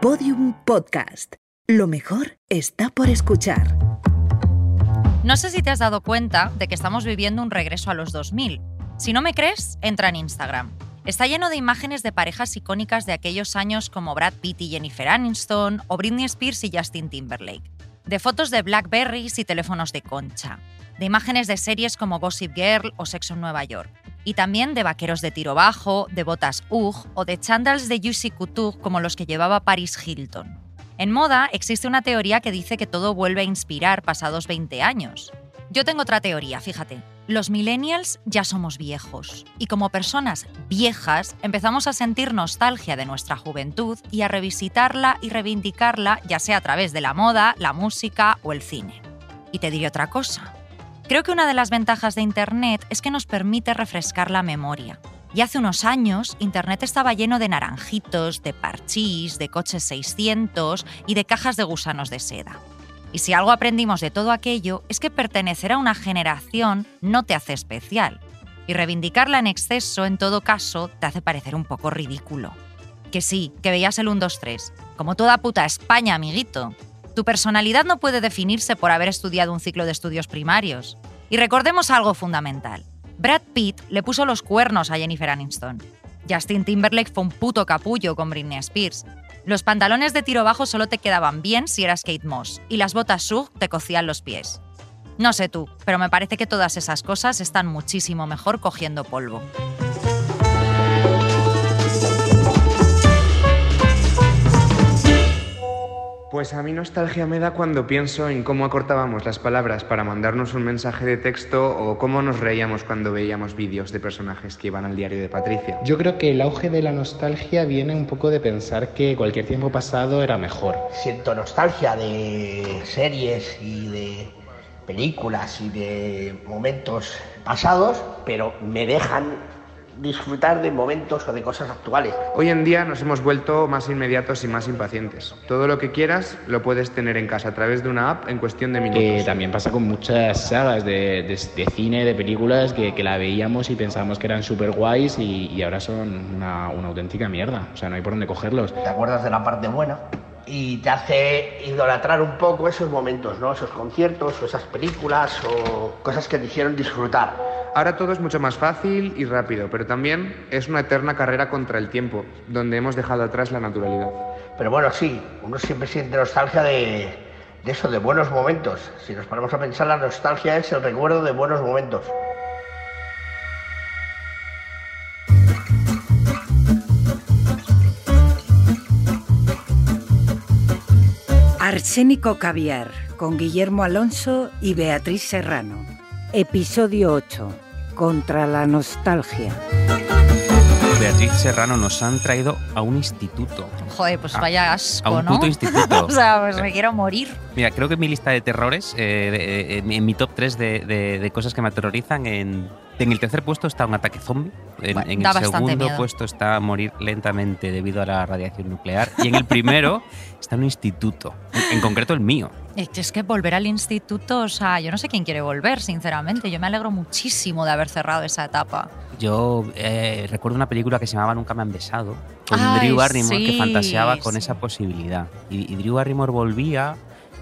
Podium Podcast. Lo mejor está por escuchar. No sé si te has dado cuenta de que estamos viviendo un regreso a los 2000. Si no me crees, entra en Instagram. Está lleno de imágenes de parejas icónicas de aquellos años como Brad Pitt y Jennifer Aniston o Britney Spears y Justin Timberlake. De fotos de Blackberries y teléfonos de concha. De imágenes de series como Gossip Girl o Sexo en Nueva York. Y también de vaqueros de tiro bajo, de botas UGG o de chandals de Juicy Couture como los que llevaba Paris Hilton. En moda existe una teoría que dice que todo vuelve a inspirar pasados 20 años. Yo tengo otra teoría, fíjate. Los millennials ya somos viejos y como personas viejas empezamos a sentir nostalgia de nuestra juventud y a revisitarla y reivindicarla ya sea a través de la moda, la música o el cine. Y te diré otra cosa. Creo que una de las ventajas de Internet es que nos permite refrescar la memoria. Y hace unos años, Internet estaba lleno de naranjitos, de parchís, de coches 600 y de cajas de gusanos de seda. Y si algo aprendimos de todo aquello es que pertenecer a una generación no te hace especial. Y reivindicarla en exceso, en todo caso, te hace parecer un poco ridículo. Que sí, que veías el 1-2-3. Como toda puta España, amiguito. Tu personalidad no puede definirse por haber estudiado un ciclo de estudios primarios. Y recordemos algo fundamental. Brad Pitt le puso los cuernos a Jennifer Aniston. Justin Timberlake fue un puto capullo con Britney Spears. Los pantalones de tiro bajo solo te quedaban bien si eras Kate Moss y las botas Sug te cocían los pies. No sé tú, pero me parece que todas esas cosas están muchísimo mejor cogiendo polvo. Pues a mí nostalgia me da cuando pienso en cómo acortábamos las palabras para mandarnos un mensaje de texto o cómo nos reíamos cuando veíamos vídeos de personajes que iban al diario de Patricia. Yo creo que el auge de la nostalgia viene un poco de pensar que cualquier tiempo pasado era mejor. Siento nostalgia de series y de películas y de momentos pasados, pero me dejan disfrutar de momentos o de cosas actuales. Hoy en día nos hemos vuelto más inmediatos y más impacientes. Todo lo que quieras lo puedes tener en casa a través de una app en cuestión de minutos. Que también pasa con muchas sagas de, de, de cine, de películas que, que, la veíamos y pensábamos que eran súper guays y, y, ahora son una, una auténtica mierda. O sea, no hay por dónde cogerlos. ¿Te acuerdas de la parte buena? y te hace idolatrar un poco esos momentos, ¿no? Esos conciertos o esas películas o cosas que te hicieron disfrutar. Ahora todo es mucho más fácil y rápido, pero también es una eterna carrera contra el tiempo, donde hemos dejado atrás la naturalidad. Pero bueno, sí, uno siempre siente nostalgia de, de eso, de buenos momentos. Si nos paramos a pensar, la nostalgia es el recuerdo de buenos momentos. Arsénico Caviar, con Guillermo Alonso y Beatriz Serrano. Episodio 8. Contra la nostalgia. Beatriz Serrano nos han traído a un instituto. Joder, pues vaya asco, A un ¿no? puto instituto. o sea, pues me quiero morir. Mira, creo que en mi lista de terrores, eh, de- de- en mi top 3 de, de- de cosas que me aterrorizan, en, en el tercer puesto está un ataque zombie. En, Bueno, en da el segundo miedo. puesto está morir lentamente debido a la radiación nuclear. Y en el primero está un instituto, en, en concreto el mío. Es que- volver al instituto, o sea, yo no sé quién quiere volver, sinceramente. Yo me alegro muchísimo de haber cerrado esa etapa. Yo eh, recuerdo una película que se llamaba Nunca me han besado, con Ay, Drew Barrymore, que fantaseaba con sí. esa posibilidad. Y, y Drew Barrymore volvía.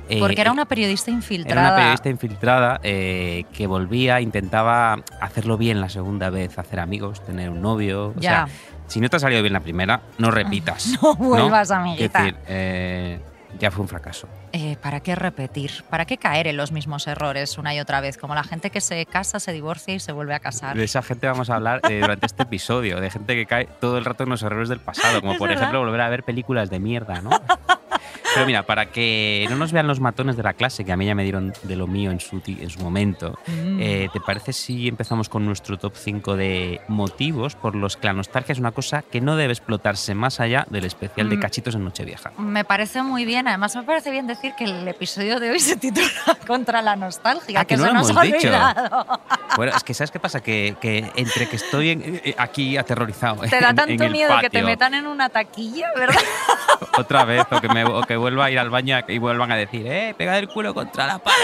Eh, Porque era una periodista Era infiltrada. una periodista infiltrada eh, que volvía, intentaba hacerlo bien la segunda vez, hacer amigos, tener un novio. O Ya. sea, si no te ha salido bien la primera, no repitas. No vuelvas, Es amiguita. decir, eh, ya fue un fracaso. Eh, ¿Para qué repetir? ¿Para qué caer en los mismos errores una y otra vez? Como la gente que se casa, se divorcia y se vuelve a casar. De esa gente vamos a hablar eh, durante este episodio, de gente que cae todo el rato en los errores del pasado, como por verdad. ejemplo volver a ver películas de mierda, ¿no? Pero mira, para que no nos vean los matones de la clase, que a mí ya me dieron de lo mío en su, en su momento, Mm. eh, ¿te parece si empezamos con nuestro top 5 de motivos por los que la nostalgia es una cosa que no debe explotarse más allá del especial de Mm. cachitos en Nochevieja? Me parece muy bien. Además, me parece bien decir que el episodio de hoy se titula Contra la nostalgia, Ah, que no se lo nos hemos ha dicho. olvidado. Bueno, es que ¿sabes qué pasa? Que, que entre que estoy en- eh, aquí aterrorizado Te da en- tanto en miedo que te patio, metan en una taquilla, ¿verdad? otra vez o que, me, o que vuelva a ir al baño y vuelvan a decir, eh, pega el culo contra la pared.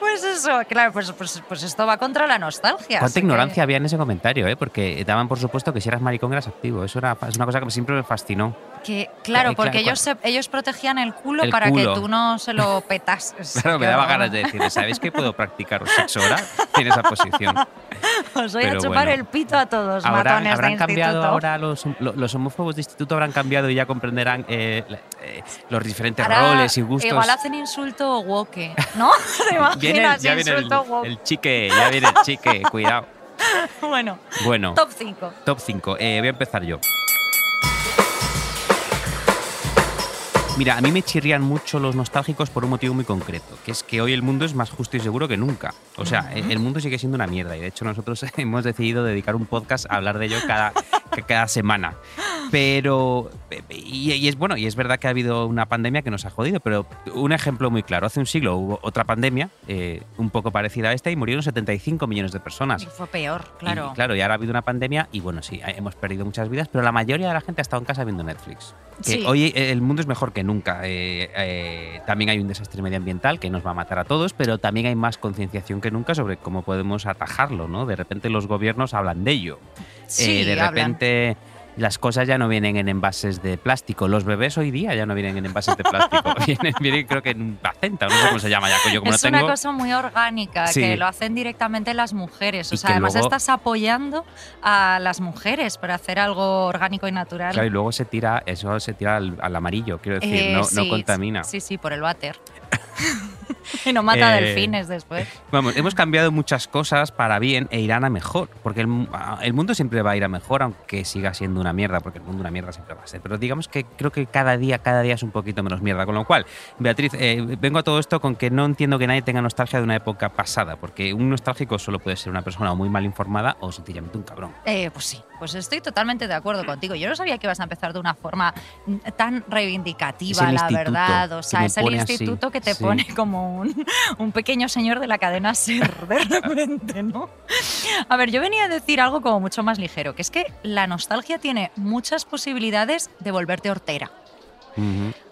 Pues eso, claro, pues, pues, pues esto va contra la nostalgia. Cuánta que- ignorancia había en ese comentario, ¿eh? Porque daban por supuesto que si eras maricón eras activo. Eso era, es una cosa que siempre me fascinó. Que, claro, Eh, porque claro, ellos, se- ellos protegían el culo El para culo. que tú no se lo petases. Claro, me daba ganas de decir, ¿sabéis que puedo practicar sexo ahora en esa posición? Os voy a chupar bueno. el pito a todos, Habrán, matones de habrán cambiado instituto. ahora los, lo- los homófobos de instituto habrán cambiado y ya comprenderán eh, eh, los diferentes Ahora, roles y gustos. Igual hacen insulto woke, ¿no? ¿Te Viene- ya viene el, chique, ya viene el chique, cuidado. Bueno, Bueno, top 5. top 5. voy a empezar yo. Mira, a mí me chirrían mucho los nostálgicos por un motivo muy concreto, que es que hoy el mundo es más justo y seguro que nunca. O sea, el mundo sigue siendo una mierda y de hecho nosotros hemos decidido dedicar un podcast a hablar de ello cada, ca- cada semana. Pero, y, y es bueno, y es verdad que ha habido una pandemia que nos ha jodido, pero un ejemplo muy claro, hace un siglo hubo otra pandemia eh, un poco parecida a esta y murieron 75 millones de personas. Y fue peor, claro. Y, claro, y ahora ha habido una pandemia y bueno, sí, hemos perdido muchas vidas, pero la mayoría de la gente ha estado en casa viendo Netflix. Que Sí. hoy el mundo es mejor que nunca. Eh, eh, también hay un desastre medioambiental que nos va a matar a todos, pero también hay más concienciación que nunca sobre cómo podemos atajarlo, ¿no? De repente los gobiernos hablan de ello. Sí, Eh, de hablan. Las cosas ya no vienen en envases de plástico. Los bebés hoy día ya no vienen en envases de plástico. vienen, vienen creo que en placenta, no sé cómo se llama ya. Yo como es no tengo, una cosa muy orgánica, Sí. que lo hacen directamente las mujeres. O Y sea, además luego- estás apoyando a las mujeres para hacer algo orgánico y natural. Claro, y luego se tira, eso se tira al, al amarillo, quiero decir, Eh, no, no sí, contamina. Sí, sí, por el váter. y no mata Eh, delfines después. Vamos, hemos cambiado muchas cosas para bien e irán a mejor, porque el, mundo siempre va a ir a mejor, aunque siga siendo una mierda, porque el mundo una mierda siempre va a ser. Pero digamos que creo que cada día, cada día es un poquito menos mierda. Con lo cual, Beatriz, eh, vengo a todo esto con que no entiendo que nadie tenga nostalgia de una época pasada, porque un nostálgico solo puede ser una persona muy mal informada o sencillamente un cabrón. Eh, pues sí, pues estoy totalmente de acuerdo contigo. Yo no sabía que ibas a empezar de una forma tan reivindicativa, la instituto verdad. O sea, es el pone así, instituto que te sí. pone como un, un pequeño señor de la cadena Ser, de repente, ¿no? A ver, yo venía a decir algo como mucho más ligero, que es que la nostalgia tiene muchas posibilidades de volverte hortera.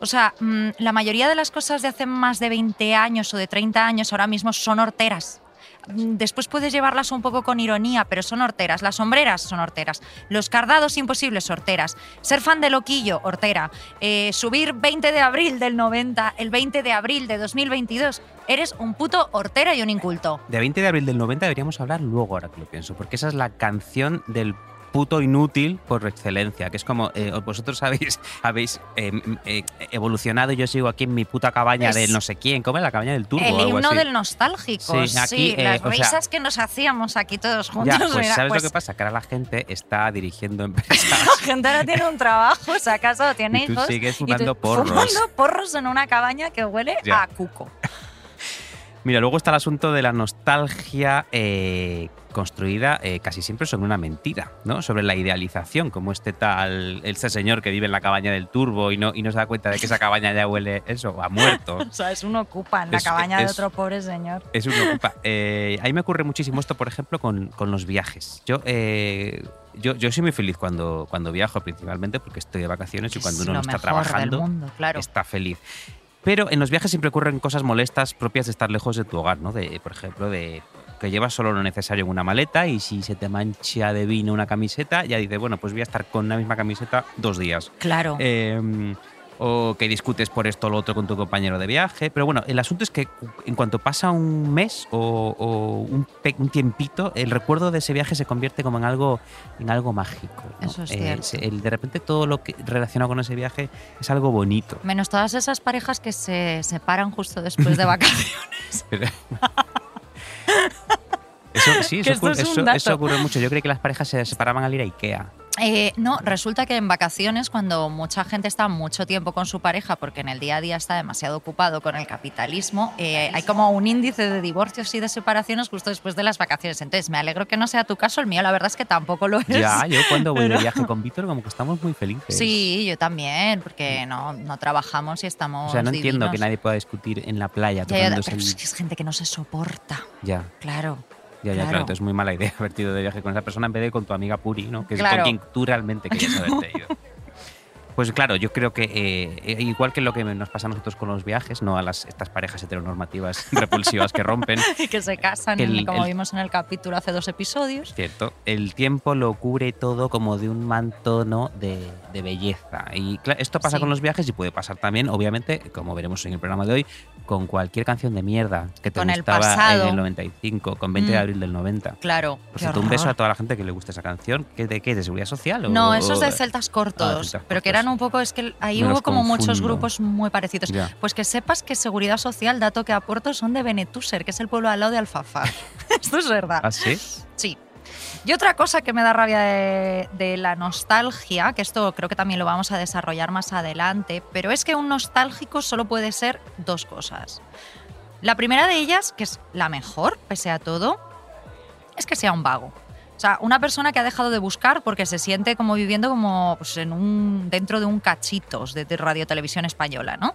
O sea, mm, la mayoría de las cosas de hace más de 20 años o de 30 años ahora mismo son horteras. Mm, Después puedes llevarlas un poco con ironía, pero son horteras. Las sombreras son horteras. Los cardados imposibles, horteras. Ser fan de Loquillo, hortera. Eh, subir 20 de abril del 90, el 20 de abril de 2022. Eres un puto hortera y un inculto. De 20 de abril del 90 deberíamos hablar luego, ahora que lo pienso, porque esa es la canción del puto inútil por excelencia, que es como eh, vosotros habéis, habéis eh, eh, evolucionado y yo sigo aquí en mi puta cabaña Es- de no sé quién, ¿cómo es la cabaña del turbo? el himno así. del nostálgico. Sí, Sí, aquí, las sea- risas que nos hacíamos aquí todos juntos. Ya, pues mira, ¿sabes pues, lo que pasa? Que ahora la gente está dirigiendo empresas. La gente ahora tiene un trabajo, si acaso tiene Y tú hijos. sigues y tú fumando porros. Fumando porros en una cabaña que huele Ya. a cuco. Mira, luego está el asunto de la nostalgia eh, construida eh, casi siempre sobre una mentira, ¿no? Sobre la idealización, como este tal, este señor que vive en la cabaña del turbo y no, y no se da cuenta de que esa cabaña ya huele eso, a muerto. O sea, es un ocupa en la Es- cabaña de otro pobre señor. Es un ocupa. Eh, a mí me ocurre muchísimo esto, por ejemplo, con, con los viajes. Yo, eh, yo, yo soy muy feliz cuando, cuando viajo, principalmente porque estoy de vacaciones y cuando es uno no está trabajando mundo, claro. está feliz. Pero en los viajes siempre ocurren cosas molestas propias de estar lejos de tu hogar, ¿no? De, por ejemplo, de que llevas solo lo necesario en una maleta y si se te mancha de vino una camiseta, ya dices, bueno, pues voy a estar con la misma camiseta dos días. Claro. Eh, o que discutes por esto o lo otro con tu compañero de viaje. Pero bueno, el asunto es que en cuanto pasa un mes o, o un, un tiempito, el recuerdo de ese viaje se convierte como en algo, en algo mágico. ¿no? Eso es Eh, cierto. el- de repente todo lo que relacionado con ese viaje es algo bonito. Menos todas esas parejas que se separan justo después de vacaciones. Eso, sí, eso, ocurre, es eso ocurre mucho. Yo creo que las parejas se separaban al ir a Ikea. Eh, no, resulta que en vacaciones, cuando mucha gente está mucho tiempo con su pareja, porque en el día a día está demasiado ocupado con el capitalismo, eh, hay como un índice de divorcios y de separaciones justo después de las vacaciones. Entonces, me alegro que no sea tu caso, el mío la verdad es que tampoco lo es. Ya, yo cuando voy de viaje con Víctor como que estamos muy felices. Sí, yo también, porque no, no trabajamos y estamos. O sea, no entiendo que nadie pueda discutir en la playa Ya, ya, tomándose pero el- es gente que no se soporta, Ya, claro. Ya, ya, Claro. claro. Entonces es muy mala idea haberte ido de viaje con esa persona en vez de con tu amiga Puri, ¿no? Que es Claro. con quien tú realmente querías haberte ido. Pues claro, yo creo que eh, igual que lo que nos pasa a nosotros con los viajes, no a las estas parejas heteronormativas repulsivas que rompen. Que se casan, El- como el- vimos en el capítulo hace dos episodios. Cierto, el tiempo lo cubre todo como de un manto ¿no? de, de belleza. Y cla- esto pasa Sí. con los viajes y puede pasar también, obviamente, como veremos en el programa de hoy, con cualquier canción de mierda que te Con el gustaba pasado. en el 95, con 20 de Mm. abril del 90. Claro. Cierto, un beso a toda la gente que le gusta esa canción. ¿Qué, ¿De qué? ¿De seguridad social? o- No, esos o- de celtas cortos, Ah, celtas pero que cortos. Un poco, es que ahí hubo como muchos grupos muy parecidos. Ya. Pues que sepas que Seguridad Social, dato que aporto, son de Benetúser, que es el pueblo al lado de Alfafar. Esto es verdad. ¿Ah, sí? Sí. Y otra cosa que me da rabia de, de la nostalgia, que esto creo que también lo vamos a desarrollar más adelante, pero es que un nostálgico solo puede ser dos cosas. La primera de ellas, que es la mejor, pese a todo, es que sea un vago. O sea, una persona que ha dejado de buscar porque se siente como viviendo como pues, en un, dentro de un cachitos de, radio televisión española, ¿no?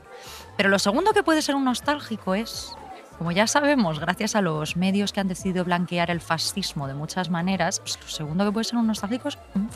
Pero lo segundo que puede ser un nostálgico es, como ya sabemos, gracias a los medios que han decidido blanquear el fascismo de muchas maneras, pues lo segundo que puede ser un nostálgico es un.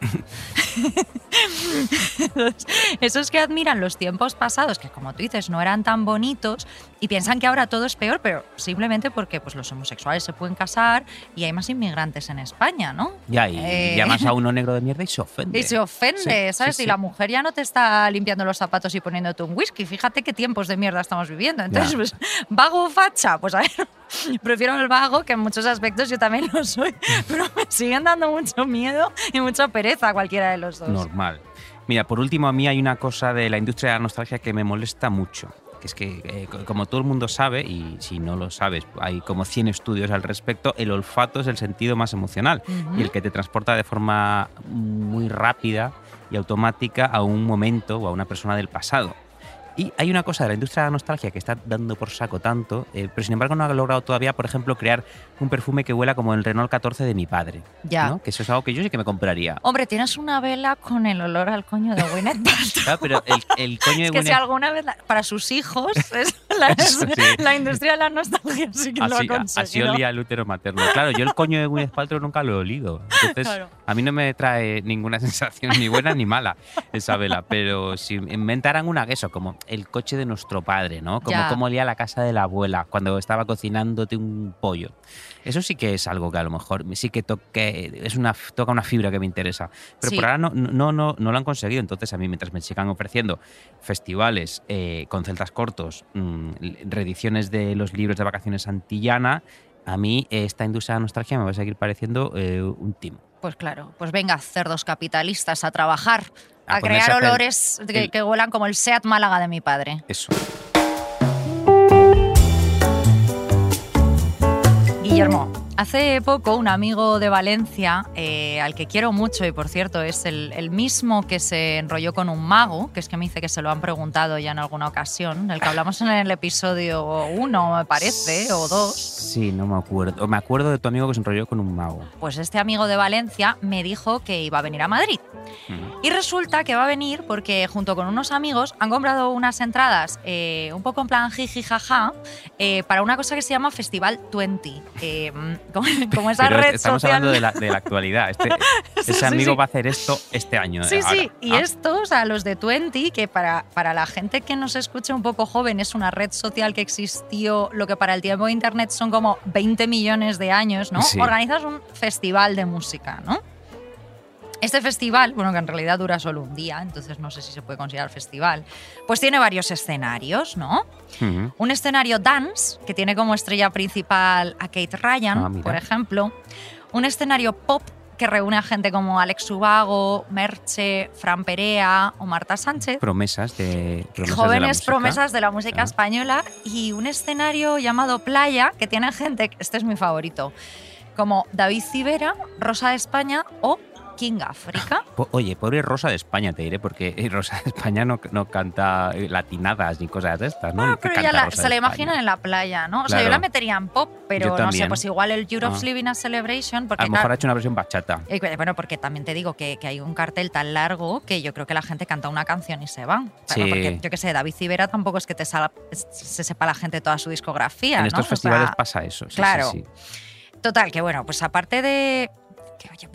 Entonces, Esos que admiran los tiempos pasados, que como tú dices, no eran tan bonitos, y piensan que ahora todo es peor, pero simplemente porque pues, los homosexuales se pueden casar y hay más inmigrantes en España, ¿no? Ya, y Eh. llamas a uno negro de mierda y se ofende. Y se ofende, Sí, ¿sabes? sí, Y la mujer ya no te está limpiando los zapatos y poniéndote un whisky. Fíjate qué tiempos de mierda estamos viviendo. Entonces, pues, vago o facha, pues a ver, prefiero el vago, que en muchos aspectos yo también lo soy, pero me siguen dando mucho miedo y mucha pereza cualquiera de los dos. Normal. Mira, por último, a mí hay una cosa de la industria de la nostalgia que me molesta mucho. Que es que, eh, co- como todo el mundo sabe, y si no lo sabes, hay como 100 estudios al respecto, el olfato es el sentido más emocional y el que te transporta de forma muy rápida y automática a un momento o a una persona del pasado. Y hay una cosa de la industria de la nostalgia que está dando por saco tanto, eh, pero sin embargo no ha logrado todavía, por ejemplo, crear un perfume que huela como el Renault 14 de mi padre. Ya. ¿no? Que eso es algo que yo sí que me compraría. Hombre, tienes una vela con el olor al coño de Gwyneth Paltrow. Pero el, el coño de Es que si Gwyneth- alguna vez la- para sus hijos es la, Eso sí. la industria de la nostalgia sí que lo ha Así, conseguido. así olía el útero materno. Claro, yo el coño de Gwyneth Paltrow nunca lo he olido. Entonces, Claro. a mí no me trae ninguna sensación ni buena ni mala esa vela. Pero si inventaran una eso, como el coche de nuestro padre, ¿no? Como Ya. cómo olía la casa de la abuela cuando estaba cocinándote un pollo. Eso sí que es algo que a lo mejor sí que toque, es una, toca una fibra que me interesa. Pero Sí. por ahora no, no, no, no lo han conseguido. Entonces, a mí, mientras me sigan ofreciendo festivales eh, con celtas cortos, mm, reediciones de los libros de vacaciones Antillana, a mí esta industria de nostalgia me va a seguir pareciendo eh, un timo. Pues claro, pues venga, cerdos capitalistas, a trabajar, A crear a olores que, que huelan como el Seat Málaga de mi padre. Eso. Guillermo, hace poco un amigo de Valencia, eh, al que quiero mucho y por cierto es el, el mismo que se enrolló con un mago, que es que me dice que se lo han preguntado ya en alguna ocasión, del que hablamos en el episodio 1, me parece, o 2. Sí, no me acuerdo. Me acuerdo de tu amigo que se enrolló con un mago. Pues este amigo de Valencia me dijo que iba a venir a Madrid. Y resulta que va a venir porque junto con unos amigos han comprado unas entradas eh, un poco en plan jiji jaja eh, para una cosa que se llama Festival 20. Como, como esa Pero red estamos social. hablando de la, de la actualidad. Este, ese amigo sí. va a hacer esto este año. Sí, eh, sí, y Ah, esto, o sea, los de 20, que para, para la gente que nos escuche un poco joven es una red social que existió, lo que para el tiempo de Internet son como 20 millones de años, ¿no? Organizas un festival de música, ¿no? Este festival, bueno, que en realidad dura solo un día, entonces no sé si se puede considerar festival, pues tiene varios escenarios, ¿no? Un escenario dance, que tiene como estrella principal a Kate Ryan, Ah, por ejemplo. Un escenario pop que reúne a gente como Alex Ubago, Merche, Fran Perea o Marta Sánchez. Promesas de. promesas de Jóvenes música. promesas de la música Ah. española y un escenario llamado Playa que tiene gente, este es mi favorito, como David Civera, Rosa de España o King África. Oye, pobre Rosa de España, te diré, porque eh, Rosa de España no, no canta eh, latinadas ni cosas de estas, ¿no? Ah, ¿Qué pero ya la- se la imaginan en la playa, ¿no? O sea, yo la metería en pop, pero no sé, pues igual el Europe's Ah. Living a Celebration, porque A lo mejor claro, ha hecho una versión bachata. Eh, Bueno, porque también te digo que, que hay un cartel tan largo que yo creo que la gente canta una canción y se van. Claro, Sí. Porque yo que sé, David Civera tampoco es que te sala- se sepa la gente toda su discografía. en ¿no? estos O festivales sea, pasa eso. sí, sí, claro. sí. Total, que bueno, pues aparte de.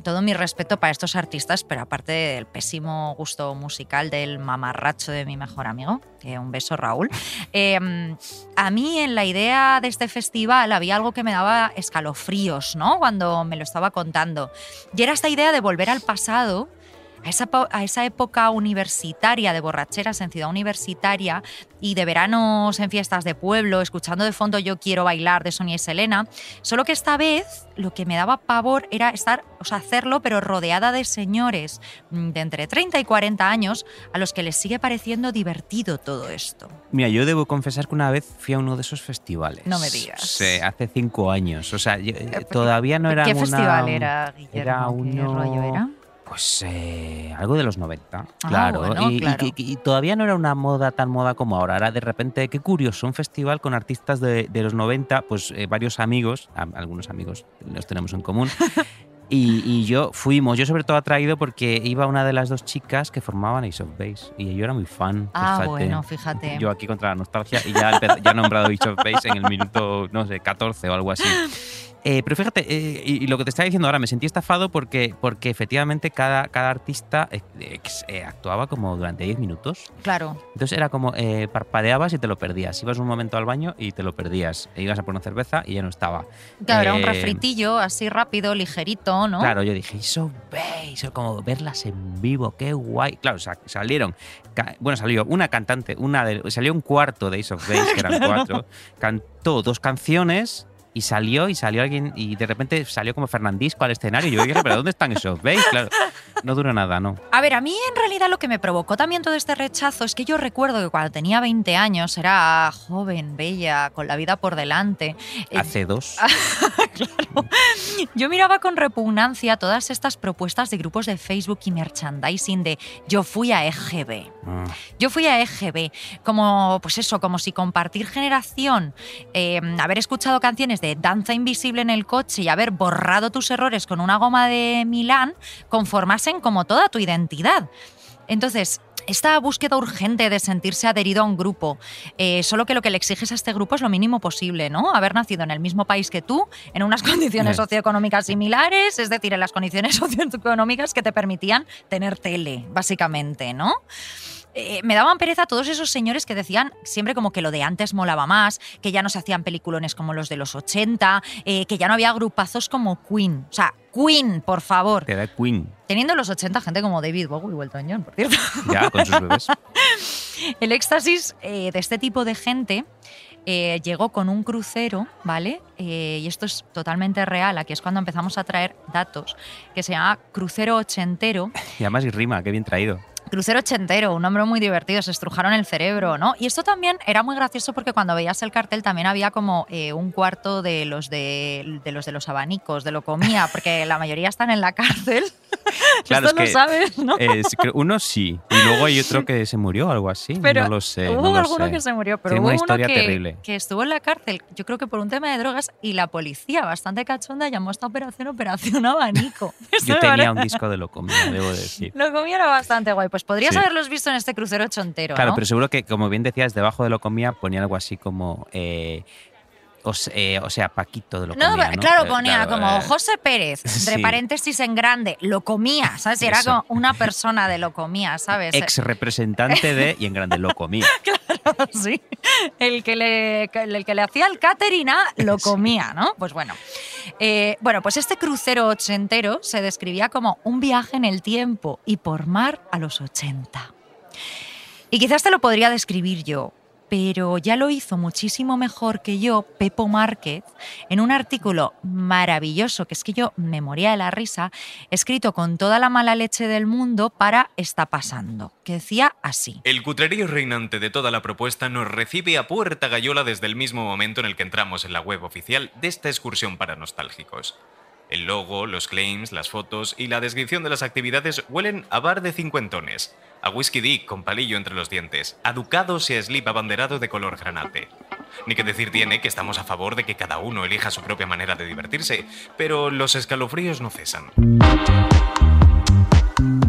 Todo mi respeto para estos artistas, pero aparte del pésimo gusto musical del mamarracho de mi mejor amigo, un beso Raúl, eh, a mí en la idea de este festival había algo que me daba escalofríos, ¿no? Cuando me lo estaba contando. Y era esta idea de volver al pasado a esa, a esa época universitaria de borracheras en ciudad universitaria y de veranos en fiestas de pueblo, escuchando de fondo Yo quiero bailar de Sonia y Selena, solo que esta vez lo que me daba pavor era estar, o sea, hacerlo, pero rodeada de señores mm, de entre 30 y 40 años a los que les sigue pareciendo divertido todo esto. Mira, yo debo confesar que una vez fui a uno de esos festivales. No me digas. Sí, hace cinco años. O sea, yo- eh, todavía no era ¿Qué una- festival era, Guillermo? Era ¿Qué uno... rollo era? Pues eh, algo de los 90, Ah, claro. bueno, y, y claro. que- y todavía no era una moda tan moda como ahora. Era de repente, qué curioso, un festival con artistas de, de los 90, pues eh, varios amigos, a- algunos amigos los tenemos en común. Y, y yo fuimos, yo sobre todo atraído porque iba una de las dos chicas que formaban Ace of Base y yo era muy fan. Ah, fíjate. bueno, fíjate. Yo aquí contra la nostalgia y ya, ya he nombrado Ace of Base en el minuto, no sé, 14 o algo así. Eh, pero fíjate, eh, y, y lo que te estaba diciendo ahora, me sentí estafado porque, porque efectivamente cada, cada artista eh, actuaba como durante 10 minutos. Claro. Entonces era como eh, parpadeabas y te lo perdías. Ibas un momento al baño y te lo perdías. E ibas a por una cerveza y ya no estaba. Claro, era un Eh, refritillo así rápido, ligerito, ¿no? Claro, yo dije, eso veis, como verlas en vivo, qué guay. Claro, sa- salieron, bueno, salió una cantante, una de, salió un cuarto de Ace of Base, que eran cuatro, cantó dos canciones y salió y salió alguien y de repente salió como Fernandisco al escenario y yo dije, pero ¿dónde están of Base? Claro, no duró nada, ¿no? A ver, a mí en realidad lo que me provocó también todo este rechazo es que yo recuerdo que cuando tenía 20 años era joven, bella, con la vida por delante. Eh, Hace dos. Yo miraba con repugnancia todas estas propuestas de grupos de Facebook y merchandising de yo fui a EGB. Ah, Yo fui a EGB, como, pues eso, como si compartir generación, eh, haber escuchado canciones de Danza Invisible en el coche y haber borrado tus errores con una goma de Milán conformasen como toda tu identidad. Entonces, esta búsqueda urgente de sentirse adherido a un grupo, eh, solo que lo que le exiges a este grupo es lo mínimo posible, ¿no? Haber nacido en el mismo país que tú, en unas condiciones socioeconómicas similares, es decir, en las condiciones socioeconómicas que te permitían tener tele, básicamente, ¿no? Eh, me daban pereza todos esos señores que decían siempre como que lo de antes molaba más, que ya no se hacían peliculones como los de los 80, eh, que ya no había grupazos como Queen. O sea, Queen, por favor. te da Queen, Teniendo en los 80 gente como David Bowie y Elton John, por cierto. ya, con sus bebés. El éxtasis eh, de este tipo de gente eh, llegó con un crucero, ¿vale? Eh, y esto es totalmente real, aquí es cuando empezamos a traer datos, que se llama Crucero Ochentero. Y además y rima, qué bien traído. Crucero ochentero, un nombre muy divertido, se estrujaron el cerebro, ¿no? Y esto también era muy gracioso porque cuando veías el cartel también había como eh, un cuarto de los de, de los de los abanicos, de lo comía, porque la mayoría están en la cárcel. Claro, esto es lo que, sabes, ¿no? eh, sí, creo- uno sí, y luego hay otro que se murió o algo así. Pero no lo sé. hubo no alguno sé. que se murió, pero hubo una uno historia que, terrible. que estuvo en la cárcel, yo creo que por un tema de drogas, y la policía, bastante cachonda, llamó a esta operación Operación Abanico. Yo tenía un disco de lo comía, debo decir. Lo comía era bastante guay. Pues podrías Sí. haberlos visto en este crucero chontero, Claro, ¿no? pero seguro que, como bien decías, debajo de lo comía ponía algo así como. eh, o, eh, o sea, Paquito de lo No, comía. ¿no? claro, Eh, ponía claro, como eh, José Pérez, entre sí. paréntesis en grande, lo comía, ¿sabes? Y era Eso. como una persona de lo comía, ¿sabes? Ex representante de. Y en grande lo comía. sí. El que le, el que le hacía el catering a lo comía, ¿no? Pues bueno. Eh, bueno, pues este crucero ochentero se describía como un viaje en el tiempo y por mar a los 80. Y quizás te lo podría describir yo, pero ya lo hizo muchísimo mejor que yo Pepo Márquez en un artículo maravilloso, que es que yo me moría de la risa, escrito con toda la mala leche del mundo para Está pasando, que decía así. El cutrerío reinante de toda la propuesta nos recibe a puerta gallola desde el mismo momento en el que entramos en la web oficial de esta excursión para nostálgicos. El logo, los claims, las fotos y la descripción de las actividades huelen a bar de cincuentones, a whisky dick con palillo entre los dientes, a ducados y a slip abanderado de color granate. Ni que decir tiene que estamos a favor de que cada uno elija su propia manera de divertirse, pero los escalofríos no cesan.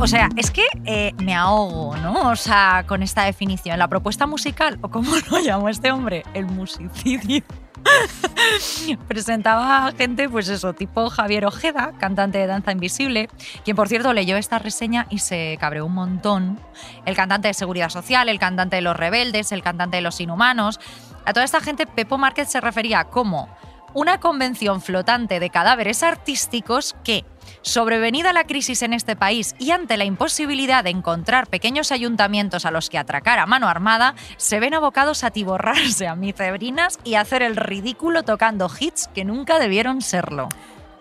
O sea, es que eh, me ahogo, ¿no? O sea, con esta definición. La propuesta musical, o como lo llamó este hombre, el musicidio. presentaba gente, pues eso, tipo Javier Ojeda, cantante de Danza Invisible, quien por cierto leyó esta reseña y se cabreó un montón. El cantante de Seguridad Social, el cantante de Los Rebeldes, el cantante de Los Inhumanos. A toda esta gente, Pepo Márquez se refería como una convención flotante de cadáveres artísticos que, sobrevenida la crisis en este país y ante la imposibilidad de encontrar pequeños ayuntamientos a los que atracar a mano armada, se ven abocados a tiborrarse a micebrinas y hacer el ridículo tocando hits que nunca debieron serlo.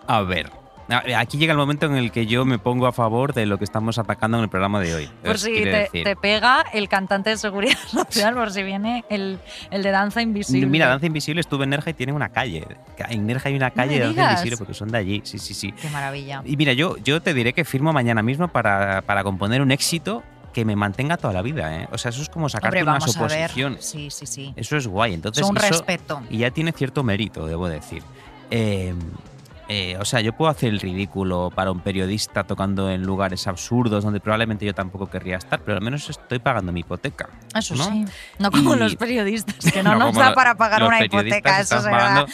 A ver, Aquí llega el momento en el que yo me pongo a favor de lo que estamos atacando en el programa de hoy. Por si te, pega el cantante de Seguridad Social, por si viene el, el, de Danza Invisible. Mira, Danza Invisible estuve en Nerja y tiene una calle. En Nerja hay una calle de Danza Invisible porque son de allí. Sí, sí, sí. Qué maravilla. Y mira, yo, yo te diré que firmo mañana mismo para, para componer un éxito que me mantenga toda la vida, ¿eh? O sea, eso es como sacarte una suposición. Sí, sí, sí. Eso es guay. Entonces, es un respeto. Y ya tiene cierto mérito, debo decir. Eh, eh, o sea, yo puedo hacer el ridículo para un periodista tocando en lugares absurdos donde probablemente yo tampoco querría estar, pero al menos estoy pagando mi hipoteca. Eso sí. No como los periodistas, que no, nos da para pagar una hipoteca. Eso será.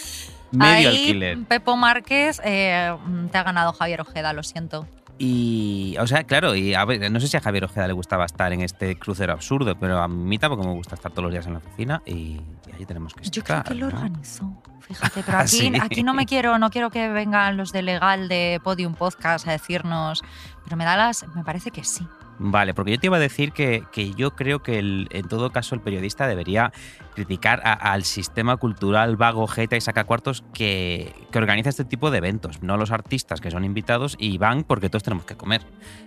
Medio alquiler. Pepo Márquez eh, te ha ganado Javier Ojeda, lo siento. Y, o sea, claro, y a ver, no sé si a Javier Ojeda le gustaba estar en este crucero absurdo, pero a mí tampoco me gusta estar todos los días en la oficina y, ahí tenemos que estar. Yo creo que lo organizó, fíjate, pero aquí, aquí no me quiero, no quiero que vengan los de legal de Podium Podcast a decirnos, pero me da las, me parece que sí. Vale, porque yo te iba a decir que, que yo creo que en todo caso el periodista debería criticar al sistema cultural vago, jeta y sacacuartos que, que organiza este tipo de eventos, no los artistas que son invitados y van porque todos tenemos que comer.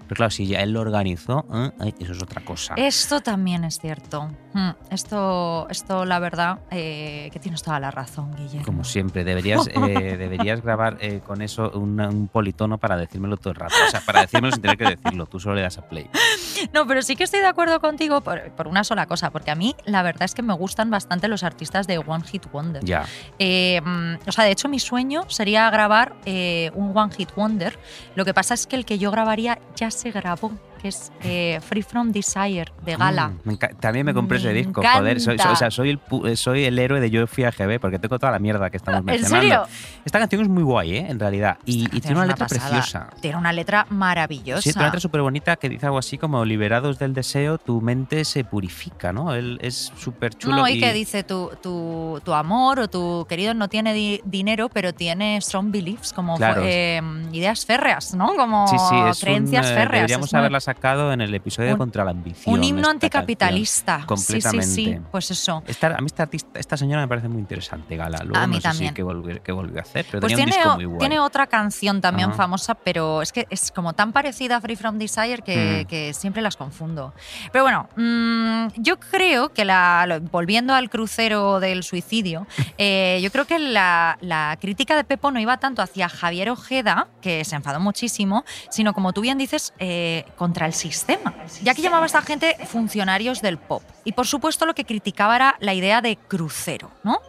Pero claro, si ya él lo organizó, ¿eh? eso es otra cosa. Esto también es cierto. Hmm, esto, esto la verdad, eh, que tienes toda la razón, Guillermo. Como siempre, deberías, eh, deberías grabar con eso un, politono para decírmelo todo el rato. O sea, para decírmelo sin tener que decirlo, tú solo le das a play. No, pero sí que estoy de acuerdo contigo por, por una sola cosa, porque a mí la verdad es que me gustan bastante los artistas de One Hit Wonder. Ya. Mm, o sea, de hecho, mi sueño sería grabar un One Hit Wonder. Lo que pasa es que el que yo grabaría ya se grabó que es eh, Free From Desire de Gala. Mm, también me compré ese disco, joder. Soy, o sea, soy el, eh, soy el héroe de Yo fui a GB porque tengo toda la mierda que estamos mencionando. ¿En serio? Esta canción es muy guay, ¿eh? En realidad. Y, tiene una, letra preciosa. Tiene una letra maravillosa. Sí, tiene una letra súper bonita que dice algo así como: liberados del deseo, tu mente se purifica, ¿no? Él es súper chulo. No, y, que dice: tu, tu, tu, amor o tu querido no tiene dinero, pero tiene strong beliefs, como eh, ideas férreas, ¿no? Como creencias férreas. Deberíamos haberlas sacado en el episodio contra la ambición. Un himno anticapitalista. completamente. Sí, sí, sí, pues eso. Esta, a mí esta, artista, esta señora me parece muy interesante, Gala. Luego a mí no también. sé si qué volvió, a hacer, pero pues tenía tiene, un disco muy guay. tiene otra canción también famosa, pero es que es como tan parecida a Free From Desire que, mm. que siempre las confundo. Pero bueno, mmm, yo creo que la, volviendo al crucero del suicidio, eh, yo creo que la, la crítica de Pepo no iba tanto hacia Javier Ojeda, que se enfadó muchísimo, sino como tú bien dices, eh, contra el sistema. Ya que llamaba a esta gente funcionarios del pop. Y por supuesto lo que criticaba era la idea de crucero, ¿no?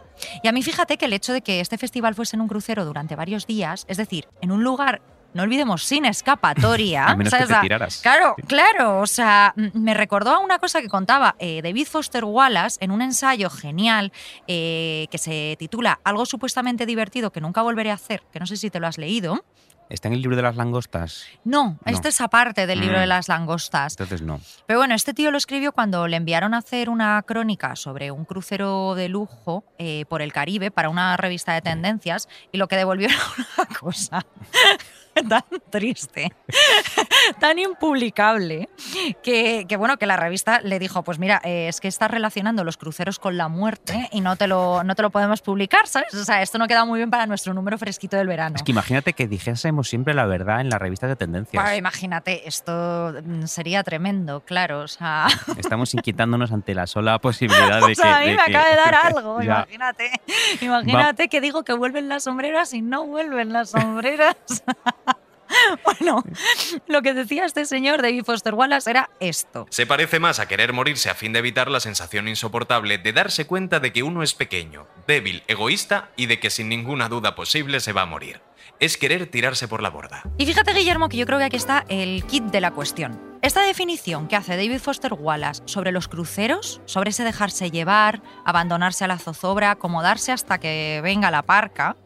Y a mí fíjate que el hecho de que este festival fuese en un crucero durante varios días, es decir, en un lugar no olvidemos, sin escapatoria. a menos que te tiraras. Claro, claro. O sea, me recordó a una cosa que contaba eh, David Foster Wallace en un ensayo genial eh, que se titula Algo supuestamente divertido que nunca volveré a hacer, que no sé si te lo has leído. ¿Está en el libro de las langostas? No, este es aparte del libro de mm. las langostas. Entonces no. Pero bueno, este tío lo escribió cuando le enviaron a hacer una crónica sobre un crucero de lujo eh, por el Caribe para una revista de tendencias y lo que devolvió era una cosa tan triste, tan impublicable, que, bueno, que la revista le dijo, pues mira, eh, es que estás relacionando los cruceros con la muerte y no te, lo, no te lo podemos publicar, ¿sabes? O sea, esto no queda muy bien para nuestro número fresquito del verano. Es que imagínate que dijésemos siempre la verdad en las revistas de tendencias. imagínate, esto mm, sería tremendo, claro, o sea... Estamos inquietándonos ante la sola posibilidad de que... a mí me acaba de dar algo, imagínate. Imagínate que digo que vuelven las sombreras y no vuelven las sombreras. Bueno, lo que decía este señor David Foster Wallace era esto. Se parece más a querer morirse a fin de evitar la sensación insoportable de darse cuenta de que uno es pequeño, débil, egoísta y de que sin ninguna duda posible se va a morir. Es querer tirarse por la borda. Y fíjate, Guillermo, que yo creo que aquí está el kit de la cuestión. Esta definición que hace David Foster Wallace sobre los cruceros, sobre ese dejarse llevar, abandonarse a la zozobra, acomodarse hasta que venga la parca,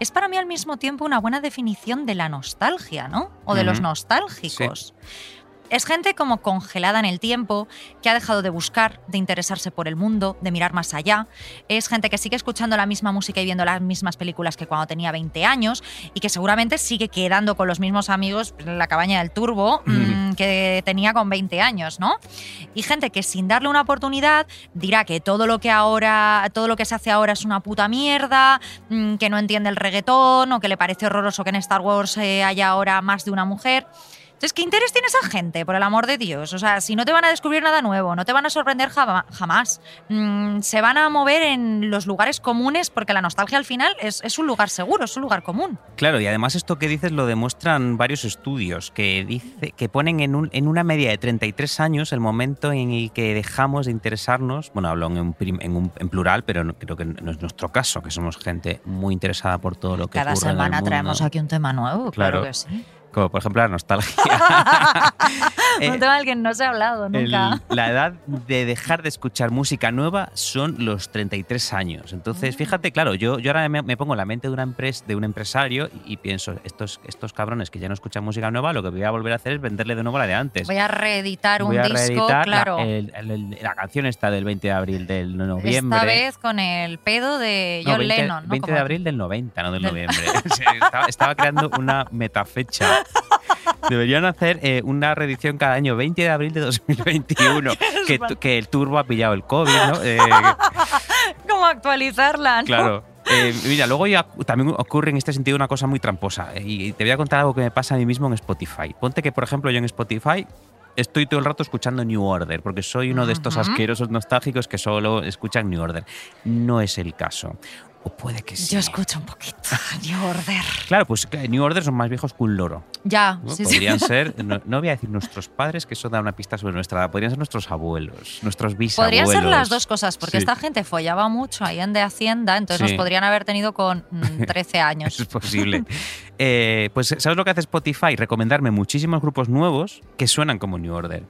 es para mí al mismo tiempo una buena definición de la nostalgia, ¿no? O de los nostálgicos. Es gente como congelada en el tiempo, que ha dejado de buscar, de interesarse por el mundo, de mirar más allá. Es gente que sigue escuchando la misma música y viendo las mismas películas que cuando tenía 20 años y que seguramente sigue quedando con los mismos amigos en la cabaña del turbo mm, que tenía con 20 años, ¿no? Y gente que sin darle una oportunidad dirá que todo lo que ahora, todo lo que se hace ahora es una puta mierda, mm, que no entiende el reggaetón o que le parece horroroso que en Star Wars eh, haya ahora más de una mujer. Entonces, ¿qué interés tiene esa gente, por el amor de Dios? O sea, si no te van a descubrir nada nuevo, no te van a sorprender jamás, mm, se van a mover en los lugares comunes porque la nostalgia al final es, es un lugar seguro, es un lugar común. Claro, y además esto que dices lo demuestran varios estudios que dice que ponen en, un- en una media de 33 años el momento en el que dejamos de interesarnos, bueno, hablo en, un en, un- en plural, pero no- creo que no es nuestro caso, que somos gente muy interesada por todo lo que Cada ocurre en el semana mundo. traemos aquí un tema nuevo, claro, Claro. que sí. Como por ejemplo la nostalgia. Eh, un tema del que no se ha hablado el- nunca. la edad de dejar de escuchar música nueva son los 33 años. Entonces, fíjate, claro, yo, yo ahora me, me pongo en la mente de, una empresa, de un empresario y, y pienso, estos, estos cabrones que ya no escuchan música nueva, lo que voy a volver a hacer es venderle de nuevo la de antes. Voy a reeditar un Voy a disco, reeditar la- claro. el- el- el- la canción está del 20 de abril del noviembre. Esta vez con el pedo de No, John 20, Lennon. ¿no? 20 Como- de abril del 90, no del noviembre. Estaba, estaba creando una metafecha. Deberían hacer eh, una reedición cada año, 20 de abril de 2021, que, que el turbo ha pillado el COVID, ¿no? Eh, Como actualizarla, ¿no? claro. Eh, mira, luego ya también ocurre en este sentido una cosa muy tramposa. Y te voy a contar algo que me pasa a mí mismo en Spotify. Ponte que, por ejemplo, yo en Spotify estoy todo el rato escuchando New Order, porque soy uno de estos Ujú. asquerosos nostálgicos que solo escuchan New Order. No es el caso. O puede que sí. Yo escucho un poquito New Order. Claro, pues New Order son más viejos que un loro. Ya, ¿no? sí, sí. podrían ser, no, no voy a decir nuestros padres, que eso da una pista sobre nuestra edad, podrían ser nuestros abuelos, nuestros bisabuelos. Podrían ser las dos cosas, porque Sí. esta gente follaba mucho ahí en de Hacienda, entonces Sí. nos podrían haber tenido con mm, 13 años. Es posible. Eh, pues, ¿sabes lo que hace Spotify? Recomendarme muchísimos grupos nuevos que suenan como New Order.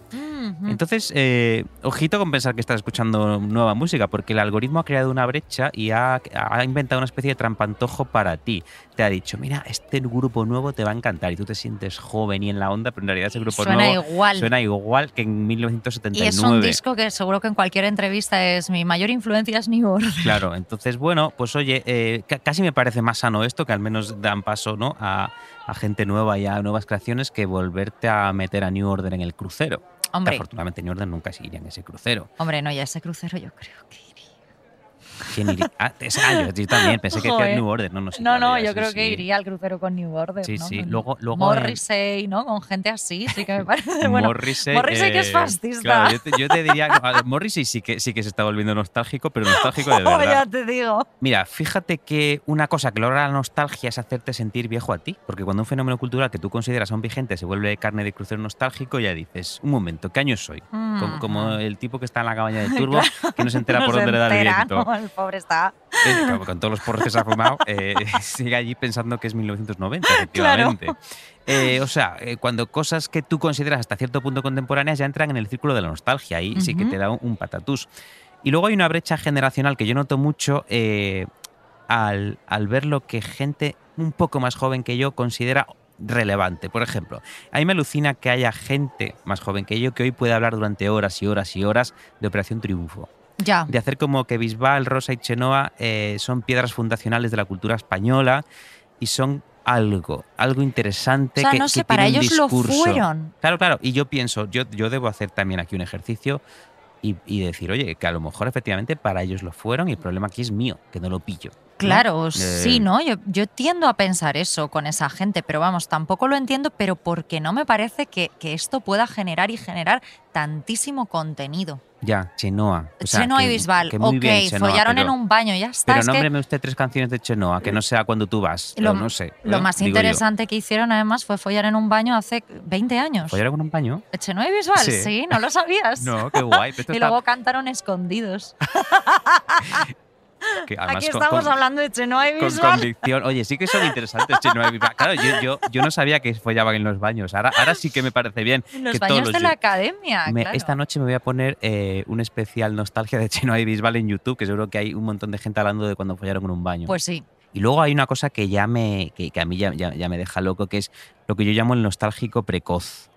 Entonces, eh, ojito con pensar que estás escuchando nueva música, porque el algoritmo ha creado una brecha y ha, ha inventado una especie de trampantojo para ti. Te ha dicho, mira, este grupo nuevo te va a encantar y tú te sientes joven y en la onda, pero en realidad ese grupo Suena nuevo igual. suena igual que en y 1979. es un disco que seguro que en cualquier entrevista es mi mayor influencia es New Order. Claro, entonces, bueno, pues oye, eh, ca- casi me parece más sano esto, que al menos dan paso ¿no? a, a gente nueva y a nuevas creaciones que volverte a meter a New Order en el crucero. Que Hombre, afortunadamente New Order nunca se iría en ese crucero. hombre, no, ya ese crucero yo creo que iría. ¿Quién iría? Ah, ah, yo, también pensé que Joder. New Order. No, no, sí, No, no, yo sí, creo que iría al crucero con New Order. Sí, ¿no? sí. Luego- luego, Morrissey, ¿no? Con gente así, sí que me parece. Bueno, Morrissey, Morrissey que es eh, fascista. Claro, yo te, yo te diría. ver, Morrissey sí que, sí que se está volviendo nostálgico, pero nostálgico de verdad. ya te digo. Mira, fíjate que una cosa que logra la nostalgia es hacerte sentir viejo a ti, porque cuando un fenómeno cultural que tú consideras aún vigente se vuelve carne de crucero nostálgico, ya dices, un momento, ¿qué año soy? Como, como Ujú. el tipo que está en la cabaña del turbo, que no se entera por dónde le da el viento. Pobre está. Eh, claro, con todos los porros que se ha fumado, eh, sigue allí pensando que es 1990, efectivamente. Eh, o sea, eh, cuando cosas que tú consideras hasta cierto punto contemporáneas ya entran en el círculo de la nostalgia, ahí sí que te da un, un patatús. Y luego hay una brecha generacional que yo noto mucho eh, al, al ver lo que gente un poco más joven que yo considera relevante. Por ejemplo, a mí me alucina que haya gente más joven que yo que hoy puede hablar durante horas y horas y horas de Operación Triunfo Ya. de hacer como que Bisbal, Rosa y Chenoa eh, son piedras fundacionales de la cultura española y son algo, algo interesante. O sea, que, no que sé, para ellos lo discurso. fueron. Claro, claro. Y yo pienso, yo, yo debo hacer también aquí un ejercicio y, y decir, oye, que a lo mejor efectivamente para ellos lo fueron y el problema aquí es mío, que no lo pillo. ¿no? Claro, Eh, sí, ¿no? Yo, yo tiendo a pensar eso con esa gente, pero vamos, tampoco lo entiendo, pero porque no me parece que, que esto pueda generar y generar tantísimo contenido. Ya, Chenoa. O sea, Chenoa y Bisbal, ok, bien, Chenoa, follaron pero- en un baño, ya está. Pero es que nómbreme usted tres canciones de Chenoa, que no sea cuando tú vas. Lo- no sé. lo ¿eh? más Digo yo. interesante que hicieron además fue follar en un baño hace 20 años. ¿Follar con un paño? Chenoa y Bisbal, Sí. sí, no lo sabías. No, qué guay. pero y está- luego cantaron escondidos. Que Aquí estamos con- hablando de Chenoa y con convicción. Oye, sí que son interesantes. Chenoa y Bisbal. Claro, yo, yo, yo no sabía que follaban en los baños. Ahora, ahora sí que me parece bien. En los que baños todos de los- la academia, Me- claro. Esta noche me voy a poner eh, un especial nostalgia de Chenoa y Bisbal en YouTube, que seguro que hay un montón de gente hablando de cuando follaron en un baño. Pues sí. Y luego hay una cosa que ya me, que, que a mí ya, ya- ya me deja loco, que es lo que yo llamo el nostálgico precoz.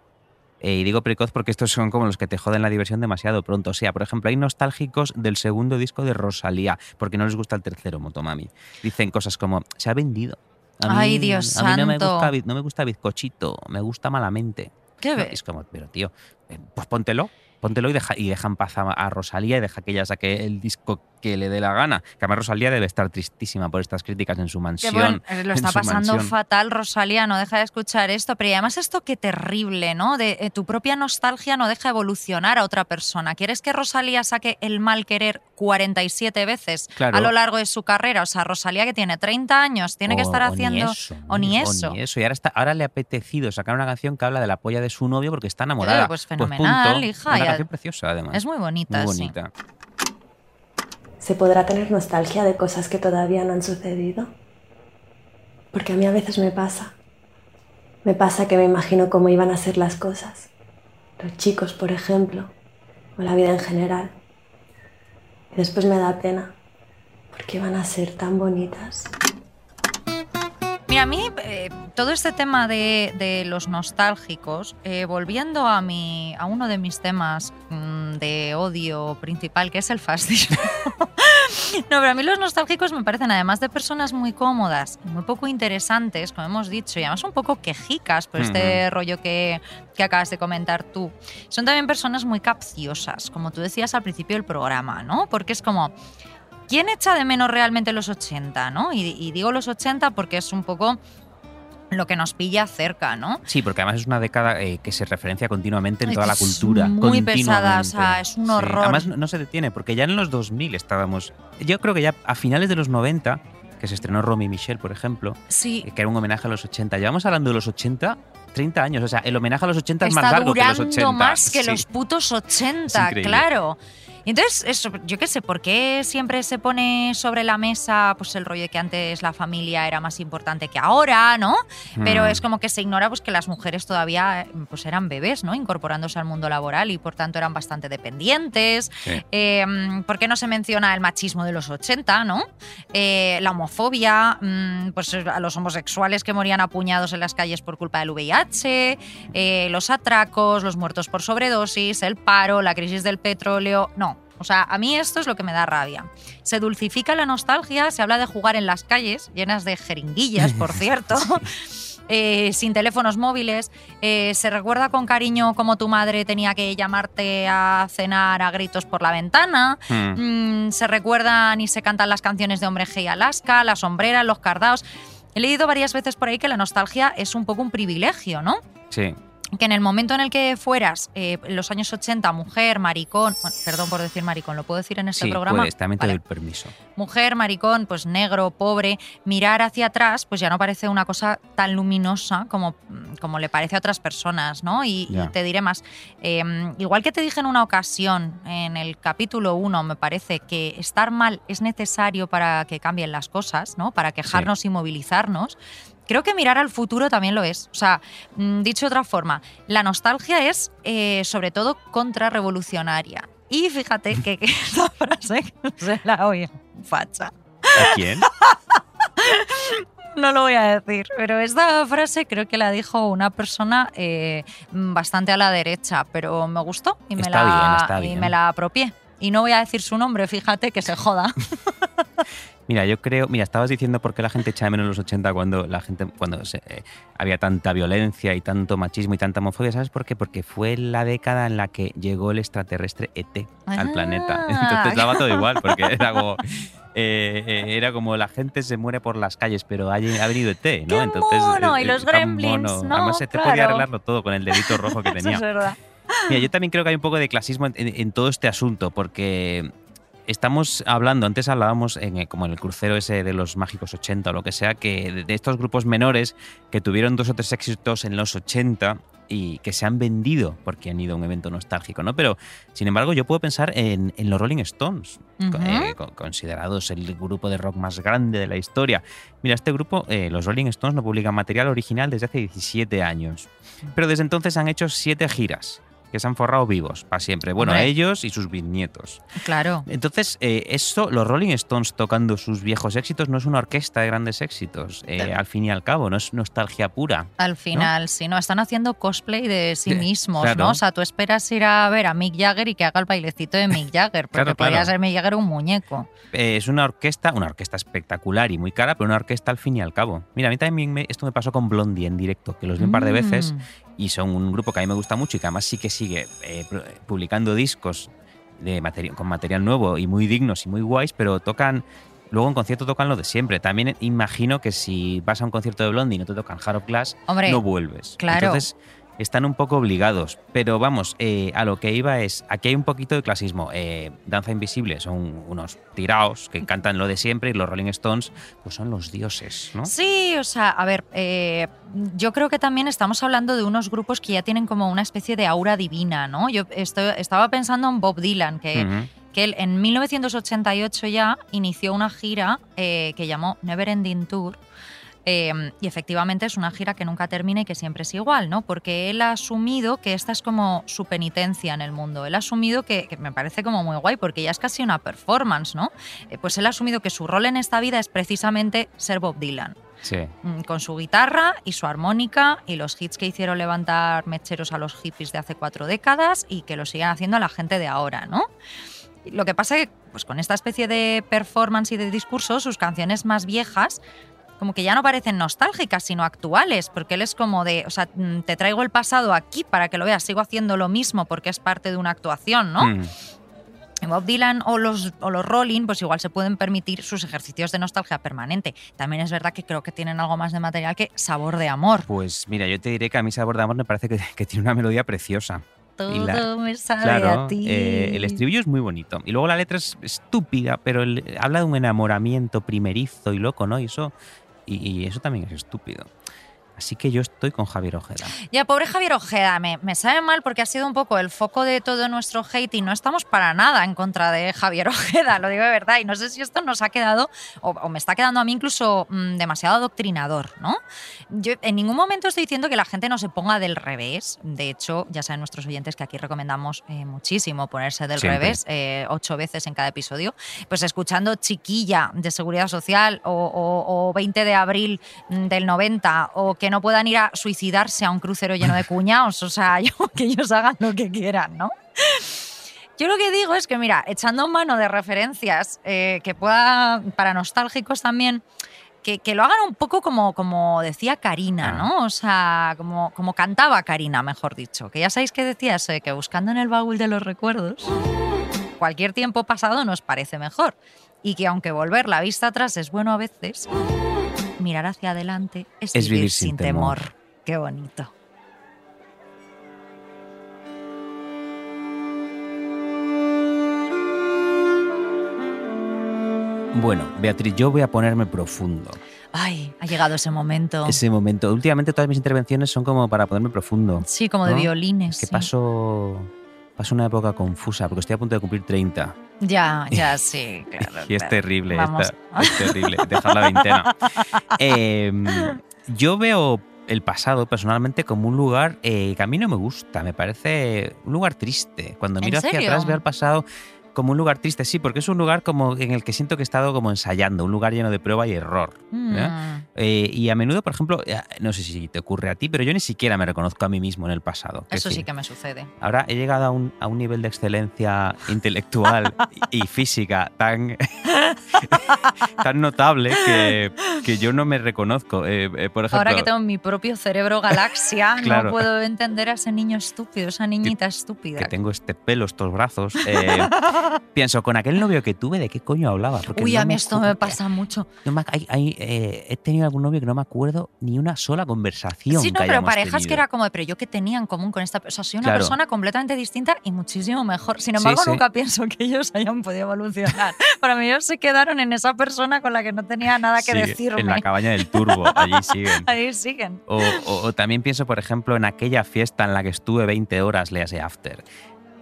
Eh, y digo precoz porque estos son como los que te joden la diversión demasiado pronto. O sea, por ejemplo, hay nostálgicos del segundo disco de Rosalía, porque no les gusta el tercero, Motomami. Dicen cosas como, se ha vendido. A Ay, Dios a mí no me, santo. gusta, no me gusta bizcochito, me gusta malamente. ¿Qué No, ves? Es como, pero tío, eh, pues póntelo. Póntelo y deja, y deja en paz a, a Rosalía y deja que ella saque el disco que le dé la gana. Que además Rosalía debe estar tristísima por estas críticas en su Que mansión. bueno, lo está pasando mansión. fatal, Rosalía, no deja de escuchar esto, pero y además esto qué terrible, ¿no? De eh, tu propia nostalgia no deja evolucionar a otra persona. ¿Quieres que Rosalía saque el mal querer 47 veces Claro. a lo largo de su carrera? O sea, Rosalía que tiene 30 años, tiene que O- estar o haciendo... Ni eso, o ni eso. ni eso. Y ahora, está, ahora le ha apetecido sacar una canción que habla de la polla de su novio porque está enamorada. Eh, pues fenomenal, punto. hija, Una canción preciosa, además. Es muy bonita, Muy sí. ¿Se podrá tener nostalgia de cosas que todavía no han sucedido? Porque a mí a veces me pasa. Me pasa que me imagino cómo iban a ser las cosas. Los chicos, por ejemplo, o la vida en general. Y después me da pena, porque iban a ser tan bonitas. Mira, a mí eh, todo este tema de, de los nostálgicos, eh, volviendo a, mi, a uno de mis temas mm, de odio principal, que es el fascismo. no, pero a mí los nostálgicos me parecen, además de personas muy cómodas, muy poco interesantes, como hemos dicho, y además un poco quejicas por este rollo que, que acabas de comentar tú, son también personas muy capciosas, como tú decías al principio del programa, ¿no? Porque es como... ¿Quién echa de menos realmente los 80, no? Y, y digo los 80 porque es un poco lo que nos pilla cerca, ¿no? Sí, porque además es una década eh, que se referencia continuamente en Ay, toda la es cultura. muy pesada, o sea, es un Sí, horror. Además no, no se detiene, porque ya en los 2000 estábamos... Yo creo que ya a finales de los 90, que se estrenó Romy y Michelle, por ejemplo, Sí, que era un homenaje a los 80. Llevamos hablando de los 80 30 años. O sea, el homenaje a los 80 es más está largo que los durando 80. más que Sí. los putos Es 80, increíble. claro. Y entonces, eso, yo qué sé, ¿por qué siempre se pone sobre la mesa pues el rollo de que antes la familia era más importante que ahora, ¿no? Pero Mm. es como que se ignora pues que las mujeres todavía pues eran bebés, ¿no? Incorporándose al mundo laboral y por tanto eran bastante dependientes. Sí. Eh, ¿Por qué no se menciona el machismo de los 80, ¿no? Eh, la homofobia, mm, pues a los homosexuales que morían apuñados en las calles por culpa del VIH, eh, los atracos, los muertos por sobredosis, el paro, la crisis del petróleo. No. O sea, a mí esto es lo que me da rabia. Se dulcifica la nostalgia, se habla de jugar en las calles, llenas de jeringuillas, por cierto. eh, sin teléfonos móviles, eh, se recuerda con cariño cómo tu madre tenía que llamarte a cenar a gritos por la ventana, Mm. Mm, se recuerdan y se cantan las canciones de Hombre G y Alaska, las sombreras, los cardaos. He leído varias veces por ahí que la nostalgia es un poco un privilegio, ¿no? Sí. Que en el momento en el que fueras, eh, en los años 80, mujer, maricón, bueno, perdón por decir maricón, ¿lo puedo decir en este Sí, programa? puedes, también te Vale. doy el permiso. Mujer, maricón, pues negro, pobre, mirar hacia atrás, pues ya no parece una cosa tan luminosa como, como le parece a otras personas, ¿no? Y, te diré más, eh, igual que te dije en una ocasión, en el capítulo 1, me parece que estar mal es necesario para que cambien las cosas, ¿no? Para quejarnos y movilizarnos. Creo que mirar al futuro también lo es. O sea, mm, dicho de otra forma, la nostalgia es eh, sobre todo contrarrevolucionaria. Y fíjate que, que esta frase se la oye facha. ¿A quién? No lo voy a decir, pero esta frase creo que la dijo una persona eh, bastante a la derecha, pero me gustó y me, Está la, bien, y bien. me la apropié. Y no voy a decir su nombre, fíjate que se joda. Mira, yo creo, mira, estabas diciendo por qué la gente echa de menos los 80 cuando la gente cuando se- eh, había tanta violencia y tanto machismo y tanta homofobia, ¿sabes por qué? Porque fue la década en la que llegó el extraterrestre ET al Ah. planeta. Entonces daba todo igual, porque era como eh, eh, era como la gente se muere por las calles, pero ha, ha venido ET, ¿no? ¡Qué Entonces mono! eh, Y los gremlins, mono. ¿no? Además Claro. podía arreglarlo todo con el dedito rojo que Eso tenía. es verdad. Mira, yo también creo que hay un poco de clasismo en, en- en todo este asunto, porque estamos hablando, antes hablábamos en, eh, como en el crucero ese de los mágicos 80 o lo que sea, que de, estos grupos menores que tuvieron dos o tres éxitos en los 80 y que se han vendido porque han ido a un evento nostálgico, ¿no? Pero, sin embargo, yo puedo pensar en, en los Rolling Stones, eh, co- considerados el grupo de rock más grande de la historia. Mira, este grupo, eh, los Rolling Stones, no publican material original desde hace 17 años. Pero desde entonces han hecho siete giras que se han forrado vivos para siempre. Bueno, Hombre. ellos y sus bisnietos. Claro. Entonces, eh, esto, los Rolling Stones tocando sus viejos éxitos, no es una orquesta de grandes éxitos, eh, al fin y al cabo, no es nostalgia pura. Al final, sí, ¿no? Están haciendo cosplay de sí mismos, claro. ¿no? O sea, tú esperas ir a ver a Mick Jagger y que haga el bailecito de Mick Jagger, porque Claro, podría claro. ser Mick Jagger un muñeco. Eh, es una orquesta, una orquesta espectacular y muy cara, pero una orquesta al fin y al cabo. Mira, a mí también me- esto me pasó con Blondie en directo, que los vi un par de veces Mm. Y son un grupo que a mí me gusta mucho y que además sí que sigue eh, publicando discos de materi- con material nuevo y muy dignos y muy guays, pero tocan. Luego en concierto tocan lo de siempre. También imagino que si vas a un concierto de Blondie y no te tocan Hard of Glass, Hombre, no vuelves. claro. Entonces están un poco obligados. Pero vamos, eh, a lo que iba es, aquí hay un poquito de clasismo. Eh, Danza Invisible son unos tiraos que cantan lo de siempre y los Rolling Stones pues son los dioses, ¿no? Sí, o sea, a ver, eh, yo creo que también estamos hablando de unos grupos que ya tienen como una especie de aura divina, ¿no? Yo estaba pensando en Bob Dylan, que, que él en 1988 ya inició una gira eh, que llamó Never Ending Tour. Eh, y efectivamente es una gira que nunca termina y que siempre es igual, ¿no? Porque él ha asumido que esta es como su penitencia en el mundo. Él ha asumido que, que me parece como muy guay, porque ya es casi una performance, ¿no? Eh, pues él ha asumido que su rol en esta vida es precisamente ser Bob Dylan Sí. mm, con su guitarra y su armónica y los hits que hicieron levantar mecheros a los hippies de hace cuatro décadas y que lo siguen haciendo a la gente de ahora, ¿no? Lo que pasa es que pues, con esta especie de performance y de discurso, sus canciones más viejas como que ya no parecen nostálgicas, sino actuales, porque él es como de, o sea, mm, te traigo el pasado aquí para que lo veas, sigo haciendo lo mismo porque es parte de una actuación, ¿no? Mm. Bob Dylan o los, o los Rolling, pues igual se pueden permitir sus ejercicios de nostalgia permanente. También es verdad que creo que tienen algo más de material que sabor de amor. Pues mira, yo te diré que a mí Sabor de Amor me parece que, que tiene una melodía preciosa. Todo y la- me sabe Claro, a ti. eh, el estribillo es muy bonito. Y luego la letra es estúpida, pero el- habla de un enamoramiento primerizo y loco, ¿no? Y eso, y, y eso también es estúpido. Así que yo estoy con Javier Ojeda. Ya, pobre Javier Ojeda, me, me sabe mal porque ha sido un poco el foco de todo nuestro hate y no estamos para nada en contra de Javier Ojeda, lo digo de verdad. Y no sé si esto nos ha quedado, o, o me está quedando a mí incluso mm, demasiado adoctrinador, ¿no? Yo en ningún momento estoy diciendo que la gente no se ponga del revés. De hecho, ya saben nuestros oyentes que aquí recomendamos eh, muchísimo ponerse del Siempre. revés eh, ocho veces en cada episodio. Pues escuchando Chiquilla de Seguridad Social o, o- o 20 de abril mm, del 90 o que no puedan ir a suicidarse a un crucero lleno de cuñados. O sea, yo- que ellos hagan lo que quieran, ¿no? Yo lo que digo es que, mira, echando mano de referencias eh, que pueda, para nostálgicos también, que, que lo hagan un poco como, como decía Karina, Ah. ¿no? O sea, como, como cantaba Karina, mejor dicho. Que ya sabéis que decía ese, que buscando en el baúl de los recuerdos, cualquier tiempo pasado nos parece mejor. Y que aunque volver la vista atrás es bueno a veces, mirar hacia adelante es, vivir, sin, temor. Qué bonito. Bueno, Beatriz, yo voy a ponerme profundo. Ay, ha llegado ese momento. Ese momento. Últimamente todas mis intervenciones son como para ponerme profundo. Sí, como de violines. Que sí. paso, paso una época confusa, porque estoy a punto de cumplir 30. Ya, ya, sí, claro. Y es terrible, esta- es terrible, dejar la veintena. Eh, yo veo el pasado personalmente como un lugar eh, que a mí no me gusta, me parece un lugar triste. Cuando ¿En miro hacia atrás veo el pasado como un lugar triste, sí, porque es un lugar como en el que siento que he estado como ensayando, un lugar lleno de prueba y error. Mm. Eh, y a menudo, por ejemplo, eh, no sé si te ocurre a ti, pero yo ni siquiera me reconozco a mí mismo en el pasado. Es Eso sí que me sucede. Ahora he llegado a un, a un nivel de excelencia intelectual y física tan, tan notable que, que yo no me reconozco. Eh, eh, por ejemplo, Ahora que tengo mi propio cerebro galaxia, Claro. no puedo entender a ese niño estúpido, esa niñita estúpida. que tengo este pelo, estos brazos, eh, pienso, con aquel novio que tuve, ¿de qué coño hablaba? Porque Uy, no a mí esto me pasa mucho. no me hay- hay, eh, he tenido algún novio que no me acuerdo ni una sola conversación. Sí, no, que pero parejas que tenido. era como, pero yo que tenía en común con esta persona. O sea, soy una Claro. persona completamente distinta y muchísimo mejor. Sin Sí, embargo, sí. nunca pienso que ellos hayan podido evolucionar. Para mí, ellos se quedaron en esa persona con la que no tenía nada que Sí. decirme. En la cabaña del turbo, allí siguen. Ahí siguen. O, o- o también pienso, por ejemplo, en aquella fiesta en la que estuve 20 horas, le hace after.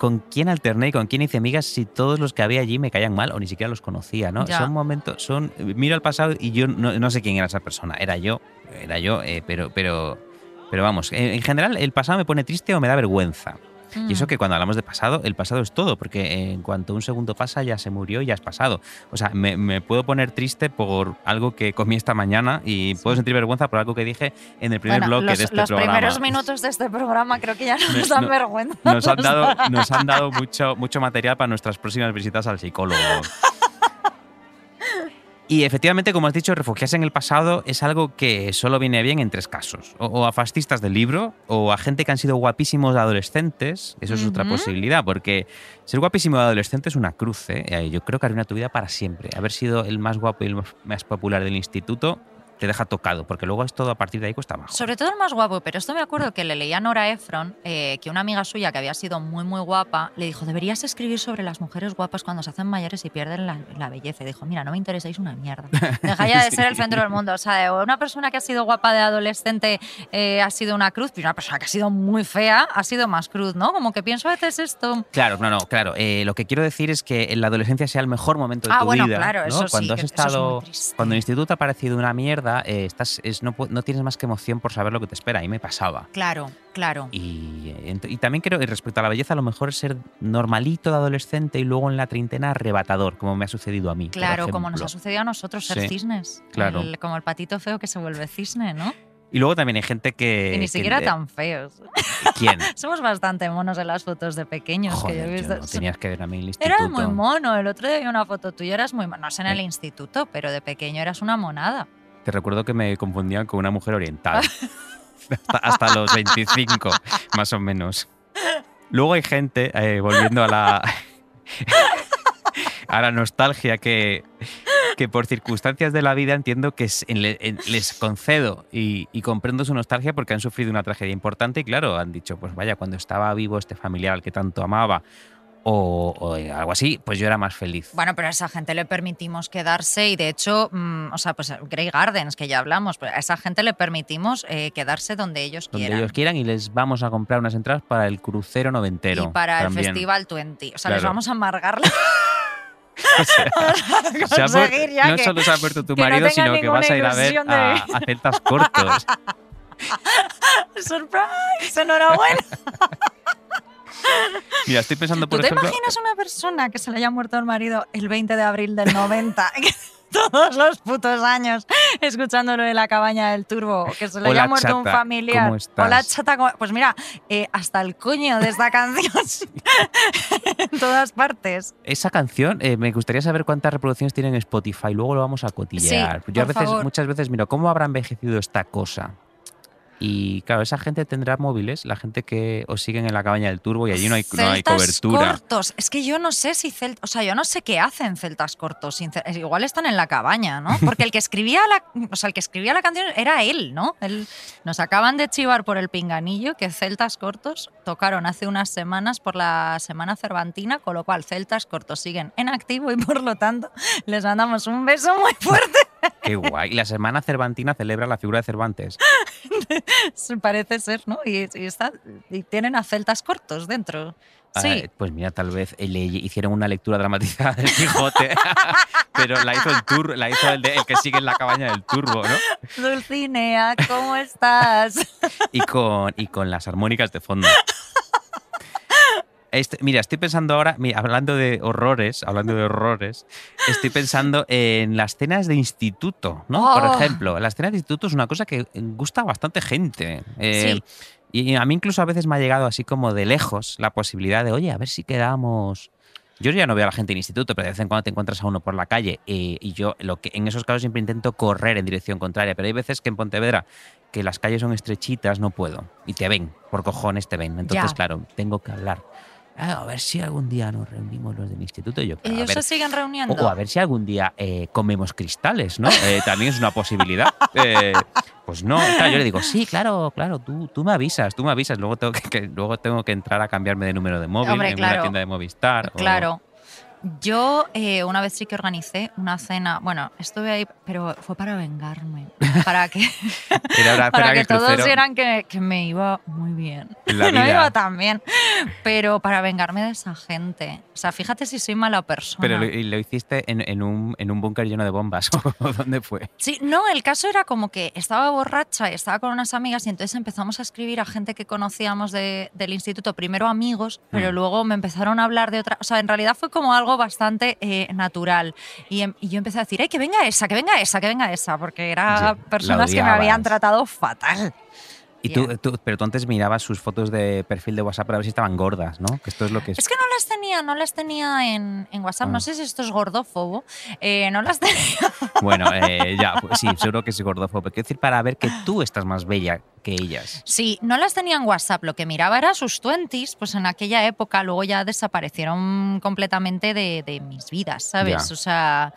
¿Con quién alterné y con quién hice amigas si todos los que había allí me caían mal o ni siquiera los conocía, ¿no? Ya. Son momentos, son. Miro al pasado y yo no, no sé quién era esa persona. Era yo, era yo, eh, pero, pero, pero vamos, en, en general el pasado me pone triste o me da vergüenza. Y eso Mm. que cuando hablamos de pasado, el pasado es todo, porque en cuanto un segundo pasa ya se murió y ya es pasado. O sea, me, me puedo poner triste por algo que comí esta mañana y puedo sentir vergüenza por algo que dije en el primer Bueno, bloque los, de este los programa. primeros minutos de este programa creo que ya nos Me- dan no- vergüenza. Nos han Nos dado, nos han dado mucho, mucho material para nuestras próximas visitas al psicólogo. Y efectivamente, como has dicho, refugiarse en el pasado es algo que solo viene bien en tres casos. O, o a fascistas del libro, o a gente que han sido guapísimos de adolescentes. Eso es otra posibilidad, porque ser guapísimo de adolescente es una cruz. ¿eh? Eh, Yo creo que arruina tu vida para siempre. Haber sido el más guapo y el más popular del instituto te deja tocado, porque luego es todo a partir de ahí cuesta abajo. Sobre todo el más guapo, pero esto me acuerdo que le leía a Nora Ephron, eh, que una amiga suya que había sido muy, muy guapa, le dijo, deberías escribir sobre las mujeres guapas cuando se hacen mayores y pierden la, la belleza. Y dijo, mira, no me interesáis una mierda. Deja ya de ser el centro del mundo. O sea, una persona que ha sido guapa de adolescente eh, ha sido una cruz, pero una persona que ha sido muy fea ha sido más cruz, ¿no? Como que pienso a veces esto... Claro, no, no, claro. Eh, lo que quiero decir es que en la adolescencia sea el mejor momento de Ah, tu bueno, vida. claro, ¿no? eso sí, Cuando has es estado, cuando el instituto ha parecido una mierda, eh, estás, es- no, no tienes más que emoción por saber lo que te espera. Mí me pasaba. Claro, claro. Y, y también creo, y respecto a la belleza, a lo mejor es ser normalito de adolescente y luego en la treintena arrebatador, como me ha sucedido a mí. Claro, como nos ha sucedido a nosotros ser Sí, cisnes. claro. El- como el patito feo que se vuelve cisne, ¿no? Y luego también hay gente que. y ni que- siquiera eh, tan feos. ¿Quién? Somos bastante monos en las fotos de pequeños que yo he Joder, visto. yo no tenías que ver a mí en el instituto. Eras muy mono. El otro día vi una foto tuya, eras muy mono. No sé en el instituto, pero de pequeño eras una monada. Te recuerdo que me confundían con una mujer oriental. hasta, hasta los 25, más o menos. Luego hay gente, eh, volviendo a la, a la nostalgia, que, que por circunstancias de la vida entiendo que les concedo y, y comprendo su nostalgia porque han sufrido una tragedia importante y claro, han dicho, pues vaya, cuando estaba vivo este familiar al que tanto amaba o, o algo así, pues yo era más feliz. Bueno, pero a esa gente le permitimos quedarse y de hecho, mm, o sea, pues Grey Gardens, que ya hablamos, pues a esa gente le permitimos eh, quedarse donde ellos donde quieran. ellos quieran y les vamos a comprar unas entradas para el crucero noventero. y para el. Festival 20. O sea, les Claro. vamos a amargar la O sea, se ha muer- conseguir ya no que- solo se ha muerto tu no marido, sino que vas a ir a ver de- a, a celtas cortos. ¡Surprise! ¡Enhorabuena! Mira, estoy pensando, ¿Tú por te ejemplo. imaginas una persona que se le haya muerto el marido el 20 de abril del 90? que Todos los putos años escuchando lo de la cabaña del turbo, que se le Hola, haya muerto un chata, familiar. ¿cómo estás? Hola chata, ¿cómo- pues mira, eh, hasta el coño de esta canción en todas partes. Esa canción, eh, me gustaría saber cuántas reproducciones tiene en Spotify. Luego lo vamos a cotillear. Sí, Yo a veces, favor. muchas veces miro cómo habrá envejecido esta cosa. Y claro, esa gente tendrá móviles, la gente que os siguen en la cabaña del turbo y allí no hay, no hay Celtas cobertura. cortos. Es que yo no sé si cel- o sea, yo no sé qué hacen celtas cortos. Igual están en la cabaña, ¿no? Porque el que escribía la, o sea, el que escribía la canción era él, ¿no? Él- nos acaban de chivar por el pinganillo que celtas cortos tocaron hace unas semanas por la semana cervantina, con lo cual celtas cortos siguen en activo y por lo tanto les mandamos un beso muy fuerte. Qué guay. Y la semana cervantina celebra la figura de Cervantes. Parece ser, ¿no? Y, y está- y tienen a celtas cortos dentro. Sí. Ah, pues mira, tal vez le hicieron una lectura dramatizada del Quijote, pero la hizo el tur, la hizo el, de- el que sigue en la cabaña del turbo, ¿no? Dulcinea, ¿cómo estás? Y con, y con las armónicas de fondo. Este- mira, estoy pensando ahora, mira, hablando de horrores, hablando de horrores, estoy pensando en las cenas de instituto, ¿no? Por Oh. ejemplo, las cenas de instituto es una cosa que gusta a bastante gente. Eh, Sí. Y a mí incluso a veces me ha llegado así como de lejos la posibilidad de, oye, a ver si quedamos. Yo ya no veo a la gente en instituto, pero de vez en cuando te encuentras a uno por la calle eh, y yo lo que en esos casos siempre intento correr en dirección contraria, pero hay veces que en Pontevedra que las calles son estrechitas, no puedo y te ven, por cojones te ven. Entonces, Ya. claro, tengo que hablar. Ah, a ver si algún día nos reunimos los del instituto. Yo, claro, Ellos ver, se siguen reuniendo. o a ver si algún día eh, comemos cristales, ¿no? Eh, también es una posibilidad. Eh, pues no, claro, yo le digo, sí, claro, claro, tú, tú me avisas, tú me avisas. Luego tengo que, que- luego tengo que entrar a cambiarme de número de móvil Hombre, en claro. una tienda de Movistar. o- Claro. Yo eh, una vez sí que organicé una cena, bueno, estuve ahí, pero fue para vengarme, para que, para espera que todos vieran que, que me iba muy bien. La no iba tan bien, pero para vengarme de esa gente. O sea, fíjate si soy mala persona. Pero lo, y lo hiciste en, en un, en un búnker lleno de bombas. ¿O ¿Dónde fue? Sí, no, el caso era como que estaba borracha y estaba con unas amigas y entonces empezamos a escribir a gente que conocíamos de- del instituto, primero amigos, pero Mm. luego me empezaron a hablar de otra, o sea, en realidad fue como algo bastante eh, natural y, em- y yo empecé a decir, ¡ay, que venga esa, que venga esa, que venga esa! Porque eran la personas que me habían tratado fatal. Y tú, tú- pero tú antes mirabas sus fotos de perfil de WhatsApp para ver si estaban gordas, ¿no? Que esto es lo que es. Es que no las tenía, no las tenía en, en WhatsApp, Ah. no sé si esto es gordófobo, eh, no las tenía. Bueno, eh, ya, pues sí, seguro que es gordófobo. Quiero decir, para ver que tú estás más bella que ellas. Sí, no las tenía en WhatsApp. Lo que miraba era sus twenties, pues en aquella época luego ya desaparecieron completamente de, de mis vidas, ¿sabes? Ya. O sea,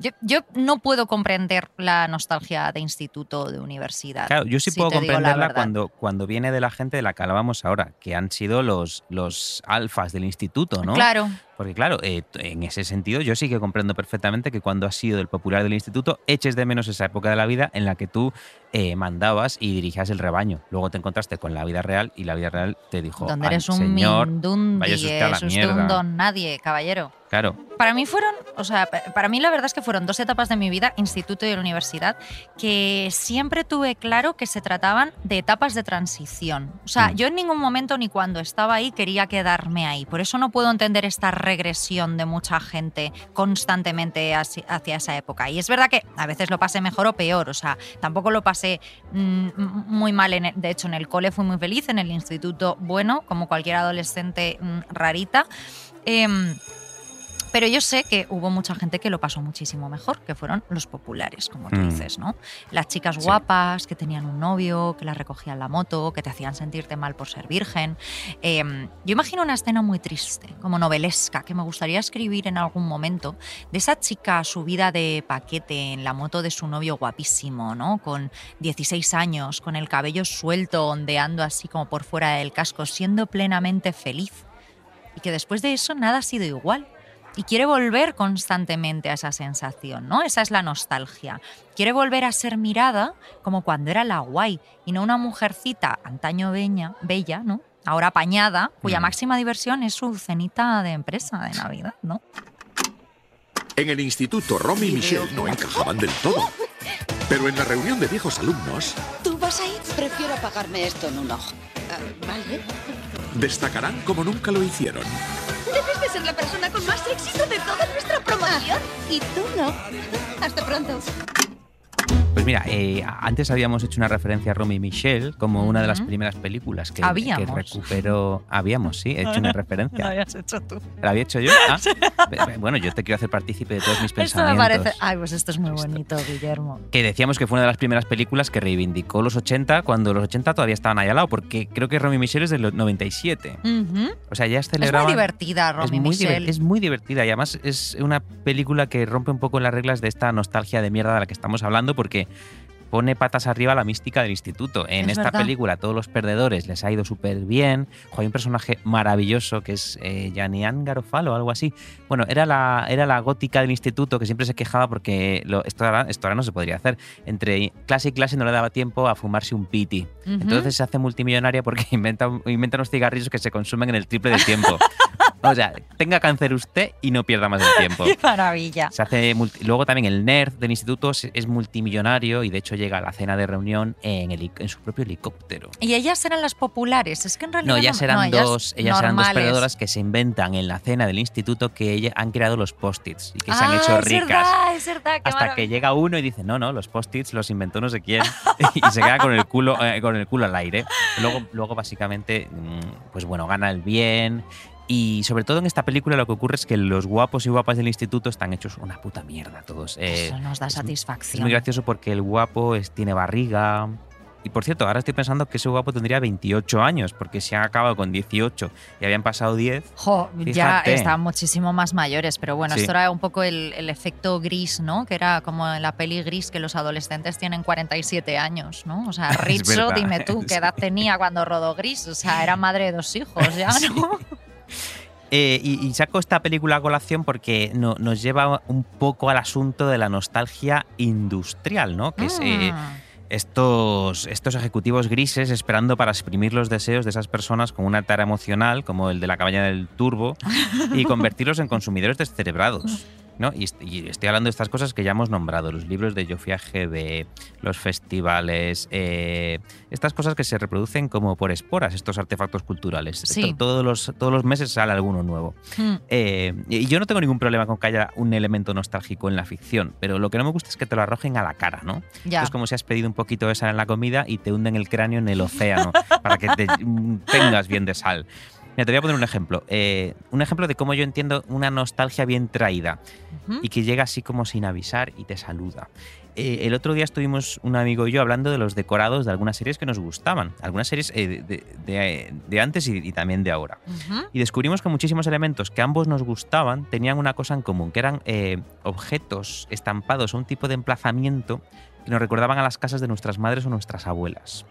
yo, yo no puedo comprender la nostalgia de instituto o de universidad. Claro, yo sí si puedo comprenderla cuando, cuando viene de la gente de la que hablábamos ahora, que han sido los, los alfas del instituto, ¿no? Claro, Porque claro, eh, en ese sentido yo sí que comprendo perfectamente que cuando has sido el popular del instituto eches de menos esa época de la vida en la que tú eh, mandabas y dirigías el rebaño. Luego te encontraste con la vida real y la vida real te dijo, donde "Ay, eres un señor, mindundi, váyase usted a la es usted un mierda". don nadie, caballero. claro, Para mí fueron, o sea, pa- para mí la verdad es que fueron dos etapas de mi vida, instituto y la universidad, que siempre tuve claro que se trataban de etapas de transición. O sea, Mm. yo en ningún momento ni cuando estaba ahí quería quedarme ahí. Por eso no puedo entender esta regresión de mucha gente constantemente hacia, esa época. Y es verdad que a veces lo pasé mejor o peor, o sea, tampoco lo pasé mm, muy mal. En el- de hecho, en el cole fui muy feliz, en el instituto, bueno, como cualquier adolescente mm, rarita. Em, pero yo sé que hubo mucha gente que lo pasó muchísimo mejor, que fueron los populares, como tú Mm. dices, ¿no? Las chicas Sí. guapas, que tenían un novio, que las recogían la moto, que te hacían sentirte mal por ser virgen. Eh, yo imagino una escena muy triste, como novelesca, que me gustaría escribir en algún momento, de esa chica subida de paquete en la moto de su novio guapísimo, ¿no? Con 16 años, con el cabello suelto, ondeando así como por fuera del casco, siendo plenamente feliz. Y que después de eso nada ha sido igual y quiere volver constantemente a esa sensación, ¿no? Esa es la nostalgia. Quiere volver a ser mirada como cuando era la guay y no una mujercita antaño beña- bella, ¿no? Ahora apañada, cuya Mm. máxima diversión es su cenita de empresa de Navidad, ¿no? En el instituto, Romy y Michelle no encajaban del todo. Pero en la reunión de viejos alumnos, ¿Tú vas a ir? Prefiero apagarme esto en un ojo. Ah, vale. Destacarán como nunca lo hicieron. Debes de ser la persona con más éxito de toda nuestra promoción. y tú no. Hasta pronto. Pues mira, eh, antes habíamos hecho una referencia a Romy Michelle como una de las primeras películas que, que recuperó. Habíamos, sí, he hecho una referencia. habías hecho tú. ¿La había hecho yo? Ah, bueno, yo te quiero hacer partícipe de todos mis Esto me pensamientos. parece... Ay, pues esto es muy bonito, Guillermo. Que decíamos que fue una de las primeras películas que reivindicó los 80 cuando los 80 todavía estaban ahí al lado, porque creo que Romy Michelle es del 97. Ujú. O sea, ya Es celebraban... muy divertida, Romy es muy, diver- Michelle. es muy divertida y además es una película que rompe un poco las reglas de esta nostalgia de mierda de la que estamos hablando porque pone patas arriba la mística del instituto. En Es esta verdad. película todos los perdedores les ha ido súper bien. Hay un personaje maravilloso que es eh, Janian Garofalo o algo así. Bueno, era la, era la gótica del instituto que siempre se quejaba porque lo- esto, ahora, esto ahora no se podría hacer. Entre clase y clase no le daba tiempo a fumarse un piti. Entonces se hace multimillonaria porque inventa, inventa unos cigarrillos que se consumen en el triple del tiempo. o sea, tenga cáncer usted y no pierda más el tiempo. ¡Qué maravilla! Se hace multi- Luego también el nerd del instituto es, multimillonario y de hecho llega a la cena de reunión en, heli- en su propio helicóptero. Y ellas eran las populares, es que en realidad No, ellas eran no, ellas dos, ellas eran dos perdedoras que se inventan en la cena del instituto que han creado los post-its y que se han Ah, hecho es ricas. verdad, es verdad, Hasta que llega uno y dice, no, no, los post-its los inventó no sé quién. y se queda con el culo, eh, con el culo al aire. Luego, luego básicamente, mm, pues bueno, gana el bien. Y sobre todo en esta película lo que ocurre es que los guapos y guapas del instituto están hechos una puta mierda todos. Eh, Eso nos da es- satisfacción. es muy gracioso porque el guapo es, tiene barriga. Y por cierto, ahora estoy pensando que ese guapo tendría 28 años, porque se han acabado con 18 y habían pasado 10. Jo, ya Fíjate. están muchísimo más mayores, pero bueno, Sí. esto era un poco el, el efecto gris, ¿no? Que era como en la peli gris que los adolescentes tienen 47 años, ¿no? O sea, verdad, dime tú, ¿qué edad tenía cuando rodó gris? O sea, era madre de dos hijos ya, ¿no? Eh, y, y saco esta película a colación porque no- nos lleva un poco al asunto de la nostalgia industrial, ¿no? Que es eh, Ah. estos, estos ejecutivos grises esperando para exprimir los deseos de esas personas con una tara emocional, como el de la cabaña del turbo, y convertirlos en consumidores descerebrados. ¿No? Y, est- y estoy hablando de estas cosas que ya hemos nombrado, los libros de Jofia GB, los festivales, eh, estas cosas que se reproducen como por esporas, estos artefactos culturales. Sí. Todos, los, todos los meses sale alguno nuevo. Hmm. Eh, y yo no tengo ningún problema con que haya un elemento nostálgico en la ficción, pero lo que no me gusta es que te lo arrojen a la cara, ¿no? Ya. Es como si has pedido un poquito de sal en la comida y te hunden el cráneo en el océano para que te mm, tengas bien de sal. Mira, te voy a poner un ejemplo. Eh, un ejemplo de cómo yo entiendo una nostalgia bien traída Y que llega así como sin avisar y te saluda. Eh, el otro día estuvimos un amigo y yo hablando de los decorados de algunas series que nos gustaban, algunas series eh, de, de- de- de antes y, y también de ahora. Y descubrimos que muchísimos elementos que ambos nos gustaban tenían una cosa en común, que eran eh, objetos estampados o un tipo de emplazamiento que nos recordaban a las casas de nuestras madres o nuestras abuelas.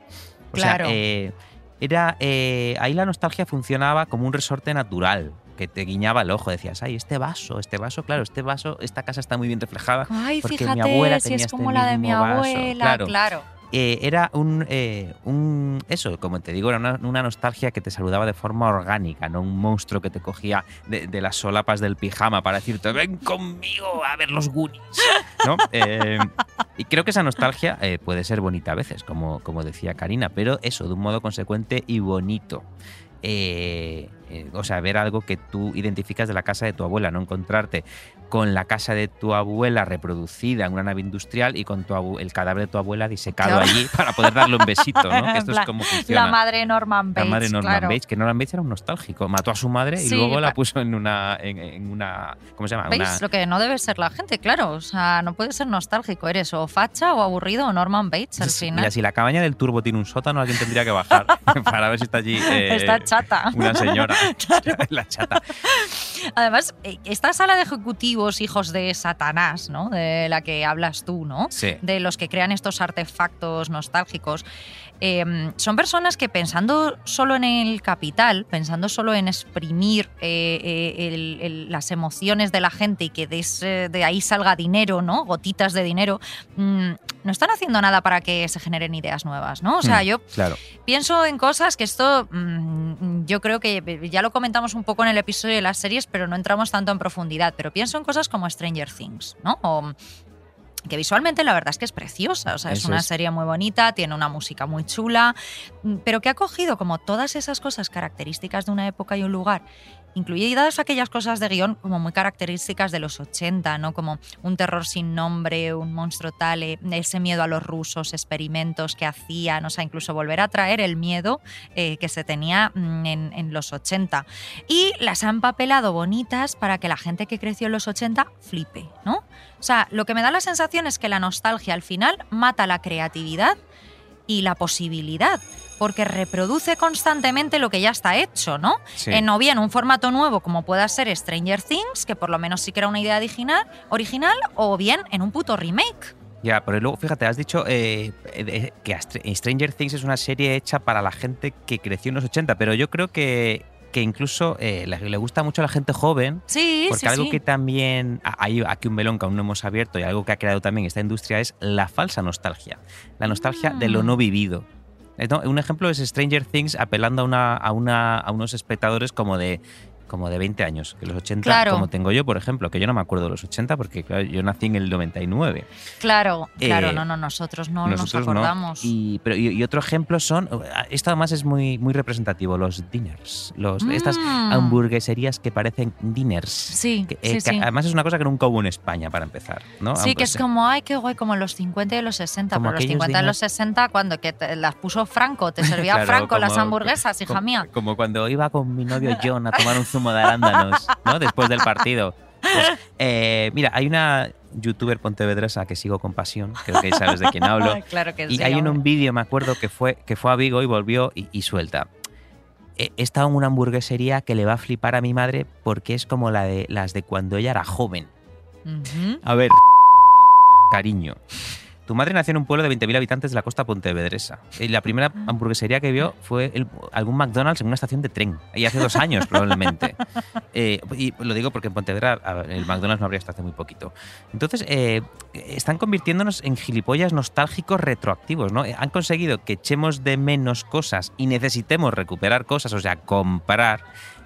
O Claro. sea, era, ahí la nostalgia funcionaba como un resorte natural que te guiñaba el ojo. Decías, ay, este vaso, este vaso, claro, este vaso, esta casa está muy bien reflejada. Ay, porque fíjate, mi abuela si tenía es este como la de mi mismo vaso". abuela, Claro. claro. Eh, era un, eh, un- Eso, como te digo, era una, una nostalgia que te saludaba de forma orgánica, no un monstruo que te cogía de, de las solapas del pijama para decirte, ven conmigo a ver los Goonies. ¿no? Eh, y creo que esa nostalgia puede ser bonita a veces, como, como decía Karina, pero eso, de un modo consecuente y bonito. Eh, eh, o sea, ver algo que tú identificas de la casa de tu abuela, no encontrarte con la casa de tu abuela reproducida en una nave industrial y con tu abu- el cadáver de tu abuela disecado Claro. allí para poder darle un besito, ¿no? Que esto La- es como funciona. La madre Norman La Bates. madre Norman claro. Bates, que Norman Bates era un nostálgico. Mató a su madre y luego la puso en una. En, en una ¿Cómo se llama? ¿Veis? Una- Lo que no debe ser la gente, claro. O sea, no puede ser nostálgico. Eres o facha o aburrido o Norman Bates al final. Mira, si la cabaña del turbo tiene un sótano, alguien tendría que bajar para ver si está allí. eh, Está chata. Una señora. la chata. Además, eh, esta sala de ejecutivos hijos de Satanás, ¿no? De la que hablas tú, ¿no? Sí. De los que crean estos artefactos nostálgicos. eh, son personas que pensando solo en el capital, pensando solo en exprimir eh, eh, el- el- las emociones de la gente y que de, ese- de ahí salga dinero, ¿no? Gotitas de dinero, mm, no están haciendo nada para que se generen ideas nuevas, ¿no? O sea, Mm, yo Claro. Pienso en cosas que esto mm, yo creo que ya lo comentamos un poco en el episodio de las series, pero no entramos tanto en profundidad. Pero pienso en cosas como Stranger Things, ¿no? O, que visualmente la verdad es que es preciosa, o sea, es una es. serie muy bonita, tiene una música muy chula, mm, pero que ha cogido como todas esas cosas características de una época y un lugar, incluidas aquellas cosas de guion como muy características de los 80, ¿no? Como un terror sin nombre, un monstruo tal, eh, ese miedo a los rusos, experimentos que hacían, o sea, incluso volver a traer el miedo eh, que se tenía mm, en, en los 80. Y las han papelado bonitas para que la gente que creció en los 80 flipe, ¿no? O sea, lo que me da la sensación es que la nostalgia al final mata la creatividad y la posibilidad, porque reproduce constantemente lo que ya está hecho, ¿no? Sí. En o bien un formato nuevo como pueda ser Stranger Things, que por lo menos sí que era una idea original, original o bien en un puto remake. Ya, pero luego, fíjate, has dicho eh, eh, que Stranger Things es una serie hecha para la gente que creció en los 80, pero yo creo que, que incluso eh, le, le gusta mucho a la gente joven. Sí, Porque sí, algo sí. que también ah, hay aquí un melón que aún no hemos abierto y algo que ha creado también esta industria es la falsa nostalgia. La nostalgia de lo Mm. no vivido. No, Un ejemplo es Stranger Things apelando a, una, a, una, a unos espectadores como de como de 20 años, que los 80, Claro. como tengo yo, por ejemplo, que yo no me acuerdo de los 80 porque claro, yo nací en el 99. Claro, claro, Eh, no, no, nosotros no Nosotros nos no. acordamos. Y, pero, y, y otro ejemplo son, esto además es muy, muy representativo, los dinners, los, estas Mm. hamburgueserías que parecen dinners. Sí, Que, eh, sí, que sí. además es una cosa que nunca hubo en España para empezar, ¿no? Sí, Aunque que es sea- como, ay, qué guay, como en los 50 y los 60, Como pero los aquellos 50 y los dinners. 60, cuando que te las puso Franco, te servía Claro, Franco las como- hamburguesas, hija como, mía. Como cuando iba con mi novio John a tomar un zumo de arándanos, ¿no? Después del partido. Pues, eh, mira, hay una youtuber pontevedresa que sigo con pasión, creo que sabes de quién hablo. claro que Y sí. hay hombre. un vídeo, me acuerdo, que fue, que fue a Vigo y volvió y, y suelta. He he estado en una hamburguesería que le va a flipar a mi madre porque es como la de las de cuando ella era joven. A ver, cariño. Tu madre nació en un pueblo de 20.000 habitantes de la costa pontevedresa. Y la primera hamburguesería que vio fue el- algún McDonald's en una estación de tren. Y hace dos años, probablemente. Eh, y lo digo porque en Pontevedra el McDonald's no habría hasta hace muy poquito. Entonces, eh, están convirtiéndonos en gilipollas nostálgicos retroactivos, ¿no? Han conseguido que echemos de menos cosas y necesitemos recuperar cosas, o sea, comprar,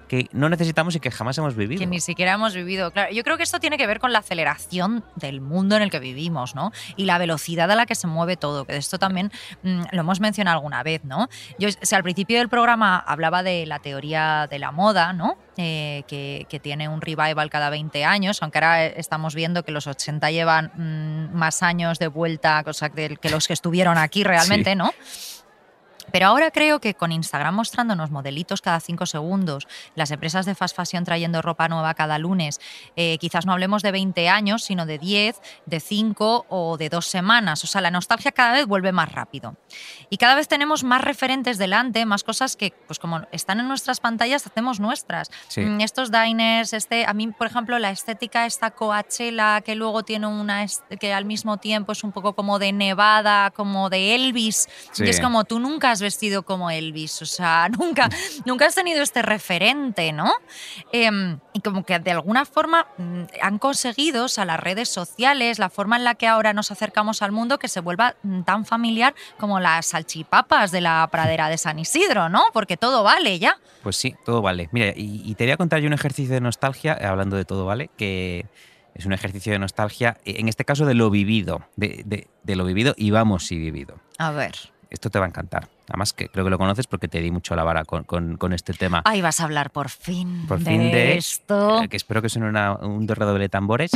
que no necesitamos y que jamás hemos vivido. Que ni siquiera hemos vivido. Claro, yo creo que esto tiene que ver con la aceleración del mundo en el que vivimos, ¿no? Y la velocidad a la que se mueve todo, que de esto también mm, lo hemos mencionado alguna vez, ¿no? Yo, o sea, al principio del programa hablaba de la teoría de la moda, ¿no? Eh, que, que tiene un revival cada 20 años, aunque ahora estamos viendo que los 80 llevan mm, más años de vuelta cosa que, que los que estuvieron aquí realmente, Sí. ¿no? Pero ahora creo que con Instagram mostrándonos modelitos cada cinco segundos, las empresas de fast fashion trayendo ropa nueva cada lunes, eh, quizás no hablemos de 20 años, sino de 10, de 5 o de dos semanas. O sea, la nostalgia cada vez vuelve más rápido. Y cada vez tenemos más referentes delante, más cosas que, pues como están en nuestras pantallas, hacemos nuestras. Sí. Mm, Estos diners, este, a mí, por ejemplo, la estética esta Coachella, que luego tiene una, que al mismo tiempo es un poco como de Nevada, como de Elvis. Sí. Y es como tú nunca has vestido como Elvis, o sea, nunca, nunca has tenido este referente, ¿no? Em, y como que de alguna forma mm, han conseguido, o sea, las redes sociales, la forma en la que ahora nos acercamos al mundo, que se vuelva mm, tan familiar como las salchipapas de la pradera de San Isidro, ¿no? Porque todo vale ya. Pues sí, todo vale. Mira, y, y te voy a contar yo un ejercicio de nostalgia, eh, hablando de todo vale, que es un ejercicio de nostalgia, eh, en este caso de lo vivido, de, de- de lo vivido y vamos y vivido. A ver. Esto te va a encantar. Además, que creo que lo conoces porque te di mucho la vara con, con- con este tema. Ahí vas a hablar por fin Por de fin de esto. eh, que espero que suene una- un redoble de tambores.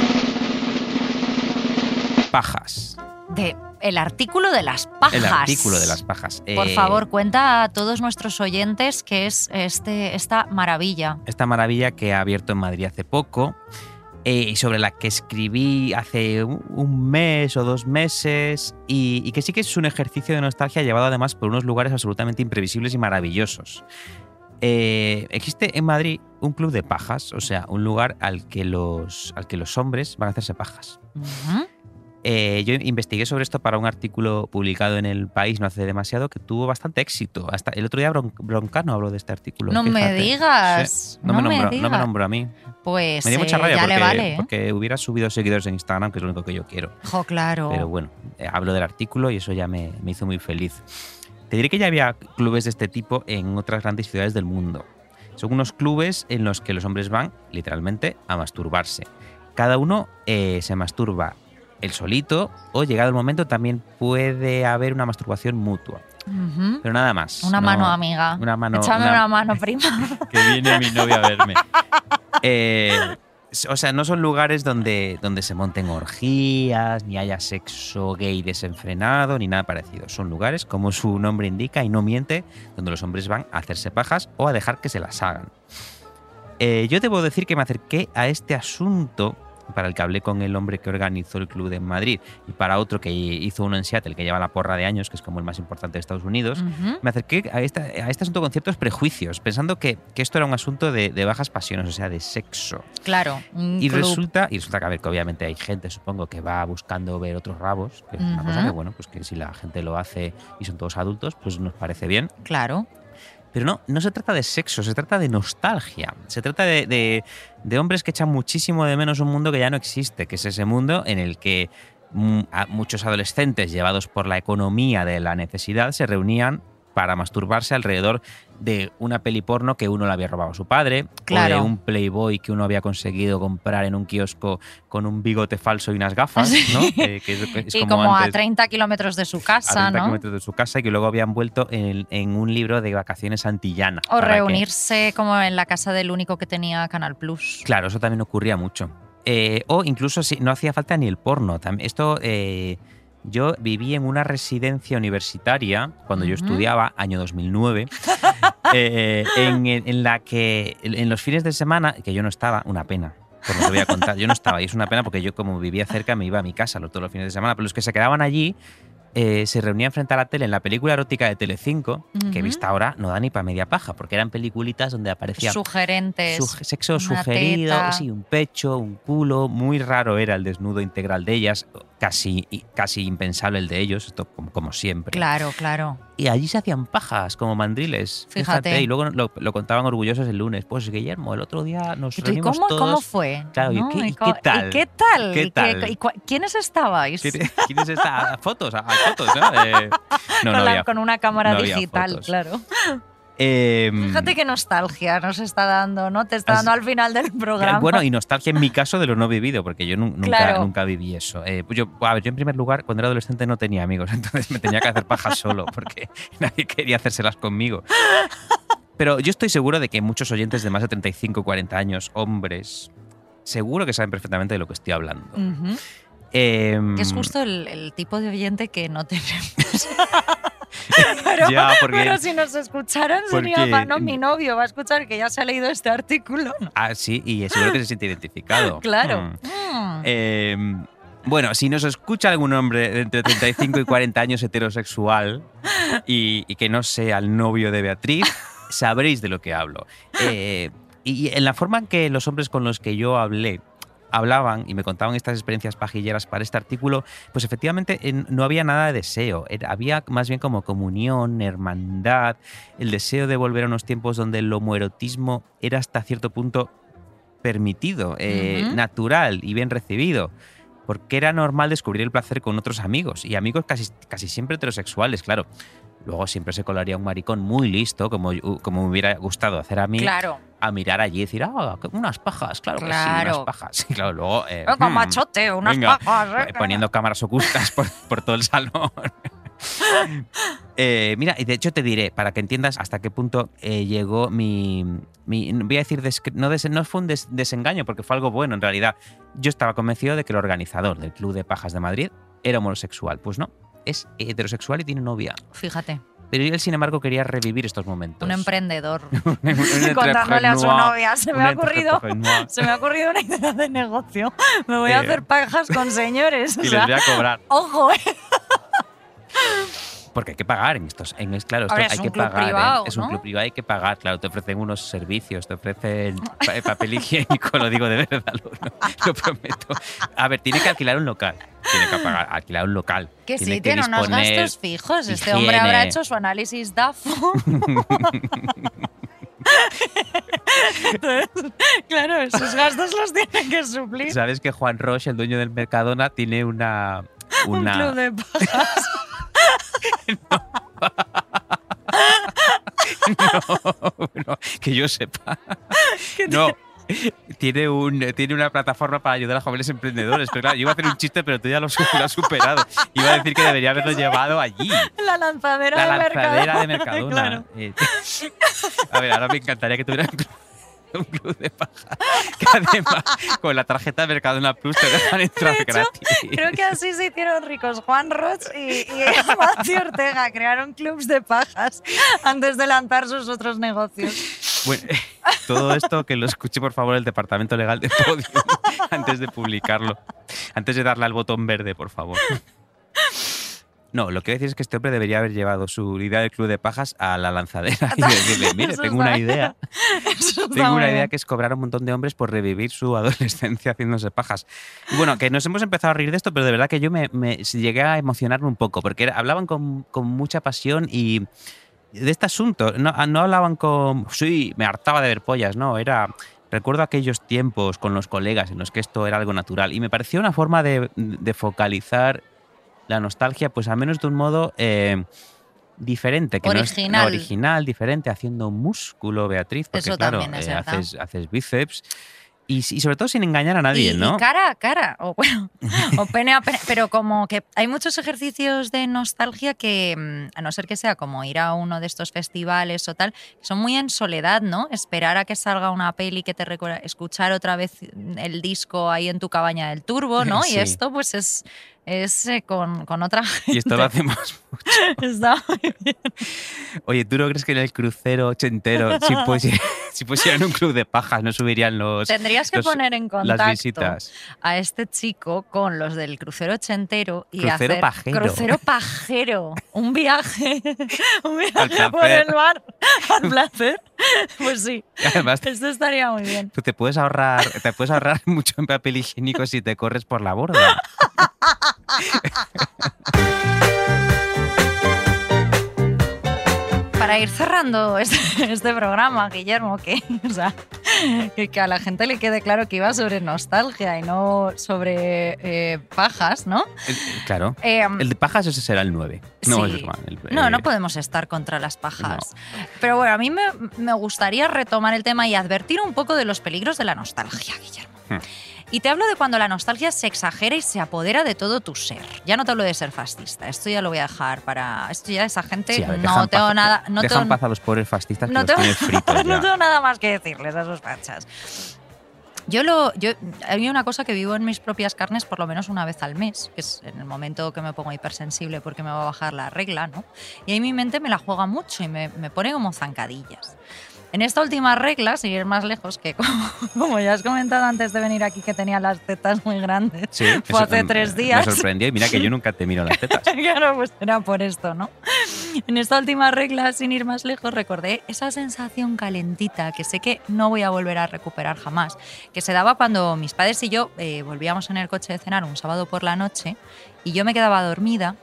Pajas. De el artículo de las pajas. El artículo de las pajas. Por Eh, favor, cuenta a todos nuestros oyentes qué es este, esta maravilla. esta maravilla que ha abierto en Madrid hace poco eh, sobre la que escribí hace un- mes o dos meses y, que sí que es un ejercicio de nostalgia llevado además por unos lugares absolutamente imprevisibles y maravillosos. Eh, existe en Madrid un club de pajas, o sea, un lugar al que los, al que los hombres van a hacerse pajas. Eh, yo investigué sobre esto para un artículo publicado en El País no hace demasiado que tuvo bastante éxito. Hasta el otro día Bron- Broncano habló de este artículo. No me digas, Sí, no, no me me nombró, no me nombró a mí. Pues Me dio mucha eh, rabia ya porque, le vale. ¿eh? porque hubiera subido seguidores en Instagram, que es lo único que yo quiero. Jo, claro. Pero bueno, hablo del artículo y eso ya me, me hizo muy feliz. Te diré que ya había clubes de este tipo en otras grandes ciudades del mundo. Son unos clubes en los que los hombres van, literalmente, a masturbarse. Cada uno se masturba el solito o, llegado el momento, también puede haber una masturbación mutua. Pero nada más. Una no- mano, amiga. Una mano. Échame una- una mano, prima. que viene mi novia a verme. Eh, o sea, no son lugares donde, donde se monten orgías, ni haya sexo gay desenfrenado, ni nada parecido. Son lugares, como su nombre indica, y no miente, donde los hombres van a hacerse pajas o a dejar que se las hagan. Eh, yo debo decir que me acerqué a este asunto para el que hablé con el hombre que organizó el club de Madrid y para otro que hizo uno en Seattle, que lleva la porra de años, que es como el más importante de Estados Unidos, me acerqué a, esta- a este asunto con ciertos prejuicios, pensando que, que esto era un asunto de, de bajas pasiones, o sea, de sexo. Claro, Y club. resulta, y resulta que, a ver, que obviamente hay gente, supongo, que va buscando ver otros rabos, que es una cosa que, bueno, pues que si la gente lo hace y son todos adultos, pues nos parece bien. Claro. Pero no, no se trata de sexo, se trata de nostalgia. Se trata de, de- de hombres que echan muchísimo de menos un mundo que ya no existe, que es ese mundo en el que mm, muchos adolescentes, llevados por la economía de la necesidad, se reunían para masturbarse alrededor de una peli porno que uno le había robado a su padre, o Claro. de un Playboy que uno había conseguido comprar en un kiosco con un bigote falso y unas gafas, Sí. ¿no? Eh, que es- es y como, a antes- 30 kilómetros de su a casa, 30 ¿no? kilómetros de su casa y que luego habían vuelto en, en un libro de vacaciones antillana. O que- reunirse como en la casa del único que tenía Canal Plus. Claro, eso también ocurría mucho. Eh, o incluso si no hacía falta ni el porno. Esto, eh, yo viví en una residencia universitaria cuando yo estudiaba, año 2009, eh, en, en la que en los fines de semana, que yo no estaba, una pena. Pues no te voy a contar, yo no estaba y es una pena porque yo como vivía cerca me iba a mi casa todos los fines de semana, pero los que se quedaban allí eh, se reunían frente a la tele en la película erótica de Telecinco, que Ujú. vista ahora no da ni para media paja, porque eran peliculitas donde aparecía Sugerentes. Suge- sexo sugerido, teta. sí, un pecho, un culo, muy raro era el desnudo integral de ellas. Casi, casi impensable el de ellos, esto como, como siempre. Claro, claro. Y allí se hacían pajas como mandriles. Fíjate. Y luego lo, lo contaban orgullosos el lunes. Pues Guillermo, el otro día nos ¿Y reunimos cómo, todos. cómo fue? Claro, ¿y qué- y co- qué tal? ¿Y qué tal? ¿Qué ¿Y tal? y ¿Quiénes estabais? ¿Quién- ¿Quiénes están? Fotos, hay fotos, ¿no? Eh, no, con, no la- había- con una cámara digital, fotos. claro. Em, Fíjate qué nostalgia nos está dando, ¿no? Te está dando al final del programa. Bueno, y nostalgia en mi caso de lo no vivido, porque yo nu- nunca, Claro. nunca viví eso. Eh, pues yo, a ver, yo en primer lugar, cuando era adolescente no tenía amigos, entonces me tenía que hacer pajas solo, porque nadie quería hacérselas conmigo. Pero yo estoy seguro de que muchos oyentes de más de 35 o 40 años, hombres, seguro que saben perfectamente de lo que estoy hablando. Ujú. Em, Que es justo el, el tipo de oyente que no tenemos. pero, Ya, porque- pero si nos escucharan sería, porque- "Pa, no, mi novio va a escuchar que ya se ha leído este artículo. Ah, sí, y seguro que se siente identificado. Claro. Mm. Mm. Eh, bueno, si nos escucha algún hombre de entre 35 y 40 años heterosexual y, y que no sea el novio de Beatriz, sabréis de lo que hablo. Eh, y en la forma en que los hombres con los que yo hablé hablaban y me contaban estas experiencias pajilleras para este artículo, pues efectivamente en- no había nada de deseo, había más bien como comunión, hermandad, el deseo de volver a unos tiempos donde el homoerotismo era hasta cierto punto permitido, eh, natural y bien recibido. Porque era normal descubrir el placer con otros amigos, y amigos casi, casi siempre heterosexuales, claro. Luego siempre se colaría un maricón muy listo, como, como me hubiera gustado hacer a mí, Claro. a mirar allí y decir, ah, unas pajas, claro, que sí, Claro. unas pajas. Y claro, luego... eh, Venga, hmm, machote, unas venga, pajas. ¿eh? poniendo cámaras ocultas por, por todo el salón. Eh, mira, y de hecho te diré, para que entiendas hasta qué punto eh, llegó mi, mi- Voy a decir, des- no, des- no fue un des- desengaño, porque fue algo bueno en realidad. Yo estaba convencido de que el organizador del Club de Pajas de Madrid era homosexual. Pues no, es heterosexual y tiene novia. Fíjate, Pero él, sin embargo, quería revivir estos momentos. un emprendedor. Un- un Contándole a su novia. Se me ha ocurrido. Se me ha ocurrido una idea de negocio. Me voy a Eh. hacer pajas con señores. o Y les sea, voy a cobrar. Ojo, ¿eh? Porque hay que pagar en estos. En, es claro, esto Ahora, es hay un que club pagar. ¿eh? privado, Es un club privado, hay que pagar. Claro, te ofrecen unos servicios, te ofrecen pa- eh, papel higiénico, lo digo de verdad, lo, lo- lo prometo. A ver, tiene que alquilar un local. Tiene que pagar, alquilar un local. Que sí, que tiene unos gastos fijos. Este hombre habrá hecho su análisis DAFO. Entonces, claro, esos gastos los tiene que suplir. Sabes que Juan Roche, el dueño del Mercadona, tiene una. Un club de pajas. no, no, que yo sepa. No. Tiene, un, tiene una plataforma para ayudar a jóvenes emprendedores. Pero claro, yo iba a hacer un chiste, pero tú ya lo, has superado. Iba a decir que debería haberlo llevado allí. La lanzadera La de lanzadera Mercadona. de Mercadona. Claro. Eh, A ver, ahora me encantaría que tuviera un club- un club de paja. Que además, con la tarjeta de Mercadona Plus te dejan entrar De hecho, gratis. Creo que así se hicieron ricos Juan Roch y, y Amancio Ortega. Crearon clubs de pajas antes de lanzar sus otros negocios. Bueno, todo esto que lo escuche por favor el departamento legal de Podium antes de publicarlo. Antes de darle al botón verde, por favor. No, lo que decir es que este hombre debería haber llevado su idea del club de pajas a la lanzadera y decirle, mire, Eso tengo una bien. idea. Eso Tengo una idea que es cobrar a un montón de hombres por revivir su adolescencia haciéndose pajas. Y bueno, que nos hemos empezado a reír de esto, pero de verdad que yo me, me- llegué a emocionarme un poco, porque era- hablaban con, con mucha pasión y de este asunto. No, no hablaban con, sí, me hartaba de ver pollas, no, era... Recuerdo aquellos tiempos con los colegas en los que esto era algo natural y me pareció una forma de, de focalizar la nostalgia, pues al menos de un modo eh, diferente. Que no es- Original. original, diferente, haciendo músculo, Beatriz, porque Eso claro, es eh, haces, haces bíceps y, y sobre todo sin engañar a nadie, y, ¿no? y cara a cara, o bueno, o pene a pene, pero como que hay muchos ejercicios de nostalgia que, mm, a no ser que sea como ir a uno de estos festivales o tal, son muy en soledad, ¿no? Esperar a que salga una peli que te recuerda, escuchar otra vez el disco ahí en tu cabaña del turbo, ¿no? Sí. Y esto pues es, es eh, con, con otra gente. Y esto lo hacemos. Está muy bien. Oye, ¿tú no crees que en el crucero ochentero, si, pusi- si pusieran un club de pajas, no subirían los. Tendrías que los- poner en contacto Las visitas. a este chico con los del crucero ochentero y Crucero hacer pajero. crucero pajero, un viaje, un viaje por el mar al placer. Pues sí, Además, esto estaría muy bien. tú te puedes ahorrar, te puedes ahorrar mucho en papel higiénico si te corres por la borda. Para ir cerrando este, este programa, Guillermo, que, o sea, que, a la gente le quede claro que iba sobre nostalgia y no sobre eh, pajas, ¿no? El- claro. Eh, el de pajas ese será el 9. No, sí. ese es mal, el- No, eh, no podemos estar contra las pajas. Pero bueno, a mí me, me gustaría retomar el tema y advertir un poco de los peligros de la nostalgia, Guillermo. Hmm. Y te hablo de cuando la nostalgia se exagera y se apodera de todo tu ser. Ya no te hablo de ser fascista. Esto ya lo voy a dejar para. Esto ya esa gente Sí, ver, no tengo paz- nada. No dejan tengo, paz a los pobres fascistas que no los tengo, fritos no tengo nada más que decirles a esos fachas. Yo lo, yo, hay una cosa que vivo en mis propias carnes por lo menos una vez al mes, que es en el momento que me pongo hipersensible porque me va a bajar la regla, ¿no? Y ahí mi mente me la juega mucho y me, me pone como zancadillas. En esta última regla, sin ir más lejos, que como, como ya has comentado antes de venir aquí que tenía las tetas muy grandes, Sí, fue hace tres Me días. sorprendió y mira que yo nunca te miro las tetas. claro, pues era por esto, ¿no? En esta última regla, sin ir más lejos, recordé esa sensación calentita que sé que no voy a volver a recuperar jamás, que se daba cuando mis padres y yo eh, volvíamos en el coche de cenar un sábado por la noche y yo me quedaba dormida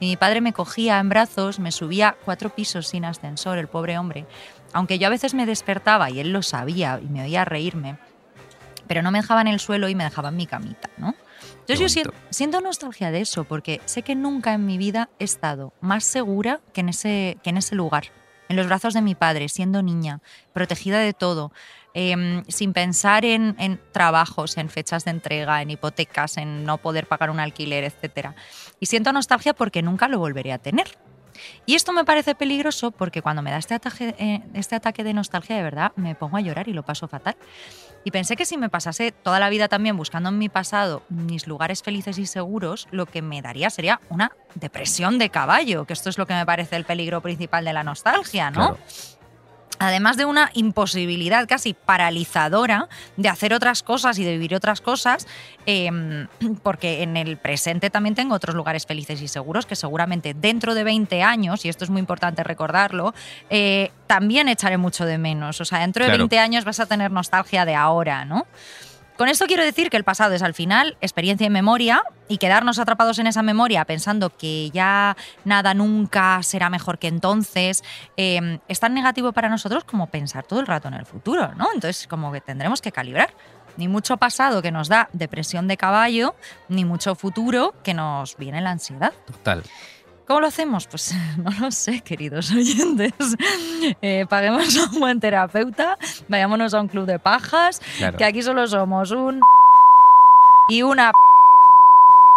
y mi padre me cogía en brazos, me subía cuatro pisos sin ascensor, el pobre hombre, aunque yo a veces me despertaba y él lo sabía y me oía reírme, pero no me dejaba en el suelo y me dejaba en mi camita, ¿no? Entonces yo siento, siento nostalgia de eso, porque sé que nunca en mi vida he estado más segura que en ese, que en ese lugar, en los brazos de mi padre, siendo niña, protegida de todo, em, sin pensar en, en trabajos, en fechas de entrega, en hipotecas, en no poder pagar un alquiler, etc. Y siento nostalgia porque nunca lo volveré a tener. Y esto me parece peligroso porque cuando me da este ataque, eh, este ataque de nostalgia, de verdad, me pongo a llorar y lo paso fatal. Y pensé que si me pasase toda la vida también buscando en mi pasado mis lugares felices y seguros, lo que me daría sería una depresión de caballo, que esto es lo que me parece el peligro principal de la nostalgia, ¿no? Además de una imposibilidad casi paralizadora de hacer otras cosas y de vivir otras cosas, eh, porque en el presente también tengo otros lugares felices y seguros que seguramente dentro de 20 años, y esto es muy importante recordarlo, eh, también echaré mucho de menos. O sea, dentro de Claro. 20 años vas a tener nostalgia de ahora, ¿no? Con esto quiero decir que el pasado es al final experiencia y memoria y quedarnos atrapados en esa memoria pensando que ya nada nunca será mejor que entonces eh, es tan negativo para nosotros como pensar todo el rato en el futuro, ¿no? Entonces como que tendremos que calibrar. Ni mucho pasado que nos da depresión de caballo, ni mucho futuro que nos viene la ansiedad. Total. ¿Cómo lo hacemos? Pues no lo sé, queridos oyentes. Eh, paguemos a un buen terapeuta, vayámonos a un club de pajas, Claro. que aquí solo somos un y una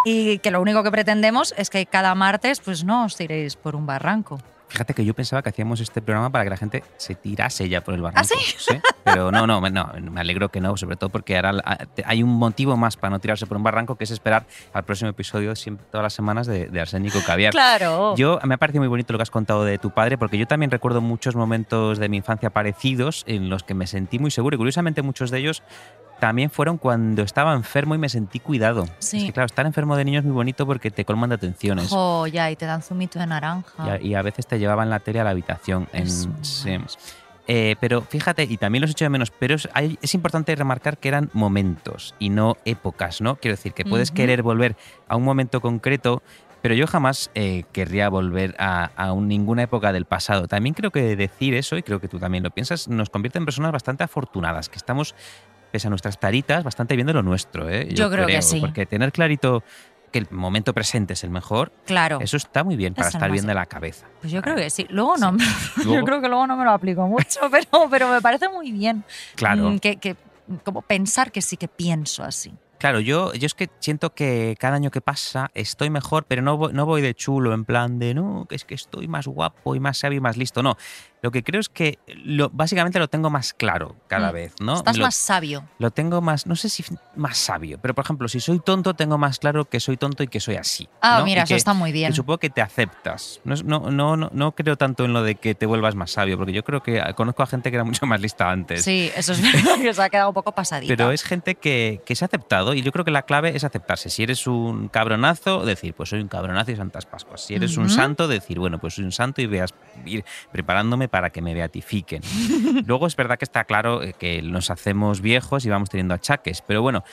y que lo único que pretendemos es que cada martes pues no os tiréis por un barranco. Fíjate que yo pensaba que hacíamos este programa para que la gente se tirase ya por el barranco. ¿Ah, sí? Pero no, no, me- no, me alegro que no, sobre todo porque ahora ah, hay un motivo más para no tirarse por un barranco, que es esperar al próximo episodio siempre, todas las semanas de, de Arsénico Caviar. Claro. Yo me ha parecido muy bonito lo que has contado de tu padre, porque yo también recuerdo muchos momentos de mi infancia parecidos en los que me sentí muy seguro y curiosamente muchos de ellos también fueron cuando estaba enfermo y me sentí cuidado. Sí. Es que claro, estar enfermo de niño es muy bonito porque te colman de atenciones. Jo, ya, y te dan zumito de naranja. Y a, y a veces te llevaban la tele a la habitación. En, sí. Eh, pero fíjate, y también los echo de menos, pero es, hay- es importante remarcar que eran momentos y no épocas, ¿no? Quiero decir, que puedes querer volver a un momento concreto, pero yo jamás eh, querría volver a, a un- ninguna época del pasado. También creo que decir eso, y creo que tú también lo piensas, nos convierte en personas bastante afortunadas, que estamos, pese a nuestras taritas, bastante bien de lo nuestro, ¿eh? Yo creo que sí. Porque tener clarito que el momento presente es el mejor, Claro. eso está muy bien para Es estar bien de la cabeza. Pues yo creo que sí. Luego no, yo Luego- creo que luego no me lo aplico mucho, pero, pero me parece muy bien. Claro. mm, Que, que- como pensar que sí que pienso así. Claro, yo, yo es que siento que cada año que pasa estoy mejor, pero no voy, no voy de chulo, en plan de no, que es que estoy más guapo y más sabio y más listo. No, lo que creo es que lo, básicamente lo tengo más claro cada Mm, vez, ¿no? Estás Lo- más sabio. Lo tengo más, no sé si más sabio, pero por ejemplo, si soy tonto, tengo más claro que soy tonto y que soy así. Ah, ¿no? mira, Y eso que- está muy bien. que supongo que te aceptas. No, no, no, no, creo tanto en lo de que te vuelvas más sabio, porque yo creo que conozco a gente que era mucho más lista antes. Sí, eso es verdad que se ha quedado un poco pasadita. Pero es gente que, que se ha aceptado y yo creo que la clave es aceptarse. Si eres un cabronazo, decir, pues soy un cabronazo y Santas Pascuas. Si eres un santo, decir, bueno, pues soy un santo y a ir preparándome para que me beatifiquen. Luego es verdad que está claro eh, que nos hacemos viejos y vamos teniendo achaques, pero bueno.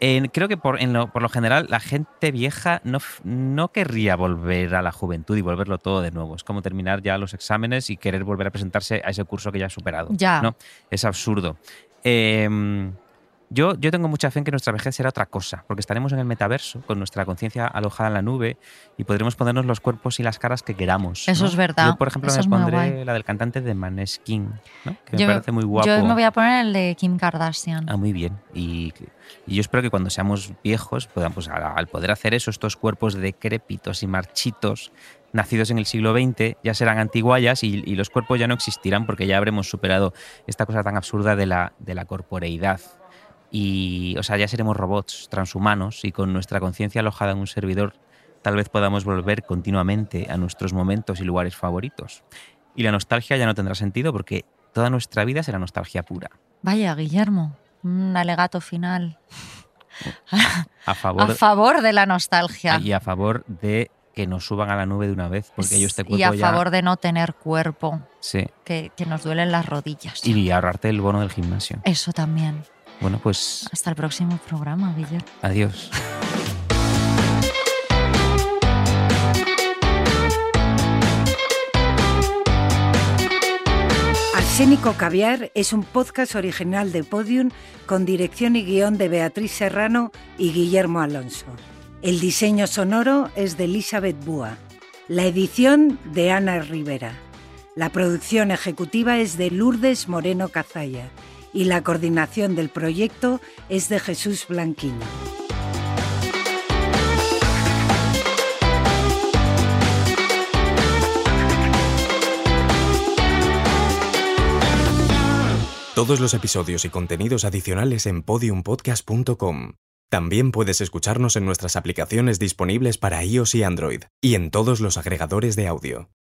Eh, creo que por, en lo, por lo general la gente vieja no, no querría volver a la juventud y volverlo todo de nuevo. Es como terminar ya los exámenes y querer volver a presentarse a ese curso que ya ha superado. Ya. ¿no? Es absurdo. Eh, yo, yo tengo mucha fe en que nuestra vejez será otra cosa, porque estaremos en el metaverso con nuestra conciencia alojada en la nube y podremos ponernos los cuerpos y las caras que queramos. Eso ¿no? es verdad. Yo, por ejemplo, Eso me pondré la del cantante de Maneskin, ¿no? que yo, me parece muy guapo. Yo me voy a poner el de Kim Kardashian. Ah, muy bien. Y, y yo espero que cuando seamos viejos, podamos, al, al poder hacer eso, estos cuerpos decrépitos y marchitos, nacidos en el siglo XX, ya serán antiguallas y, y los cuerpos ya no existirán porque ya habremos superado esta cosa tan absurda de la, de la corporeidad. Y, o sea, ya seremos robots transhumanos y con nuestra conciencia alojada en un servidor, tal vez podamos volver continuamente a nuestros momentos y lugares favoritos. Y la nostalgia ya no tendrá sentido porque toda nuestra vida será nostalgia pura. Vaya, Guillermo, un alegato final A favor, a favor de la nostalgia y a favor de que nos suban a la nube de una vez, porque yo este cuerpo y a ya... favor de no tener cuerpo, Sí. que, que nos duelen las rodillas. Y ahorrarte el bono del gimnasio. Eso también. Bueno, pues Hasta el próximo programa, Guillermo. adiós. Arsénico Caviar es un podcast original de Podium con dirección y guion de Beatriz Serrano y Guillermo Alonso. El diseño sonoro es de Elizabeth Búa. La edición de Ana Rivera. La producción ejecutiva es de Lourdes Moreno Cazalla y la coordinación del proyecto es de Jesús Blanquiño. Todos los episodios y contenidos adicionales en podiumpodcast.com. También puedes escucharnos en nuestras aplicaciones disponibles para iOS y Android y en todos los agregadores de audio.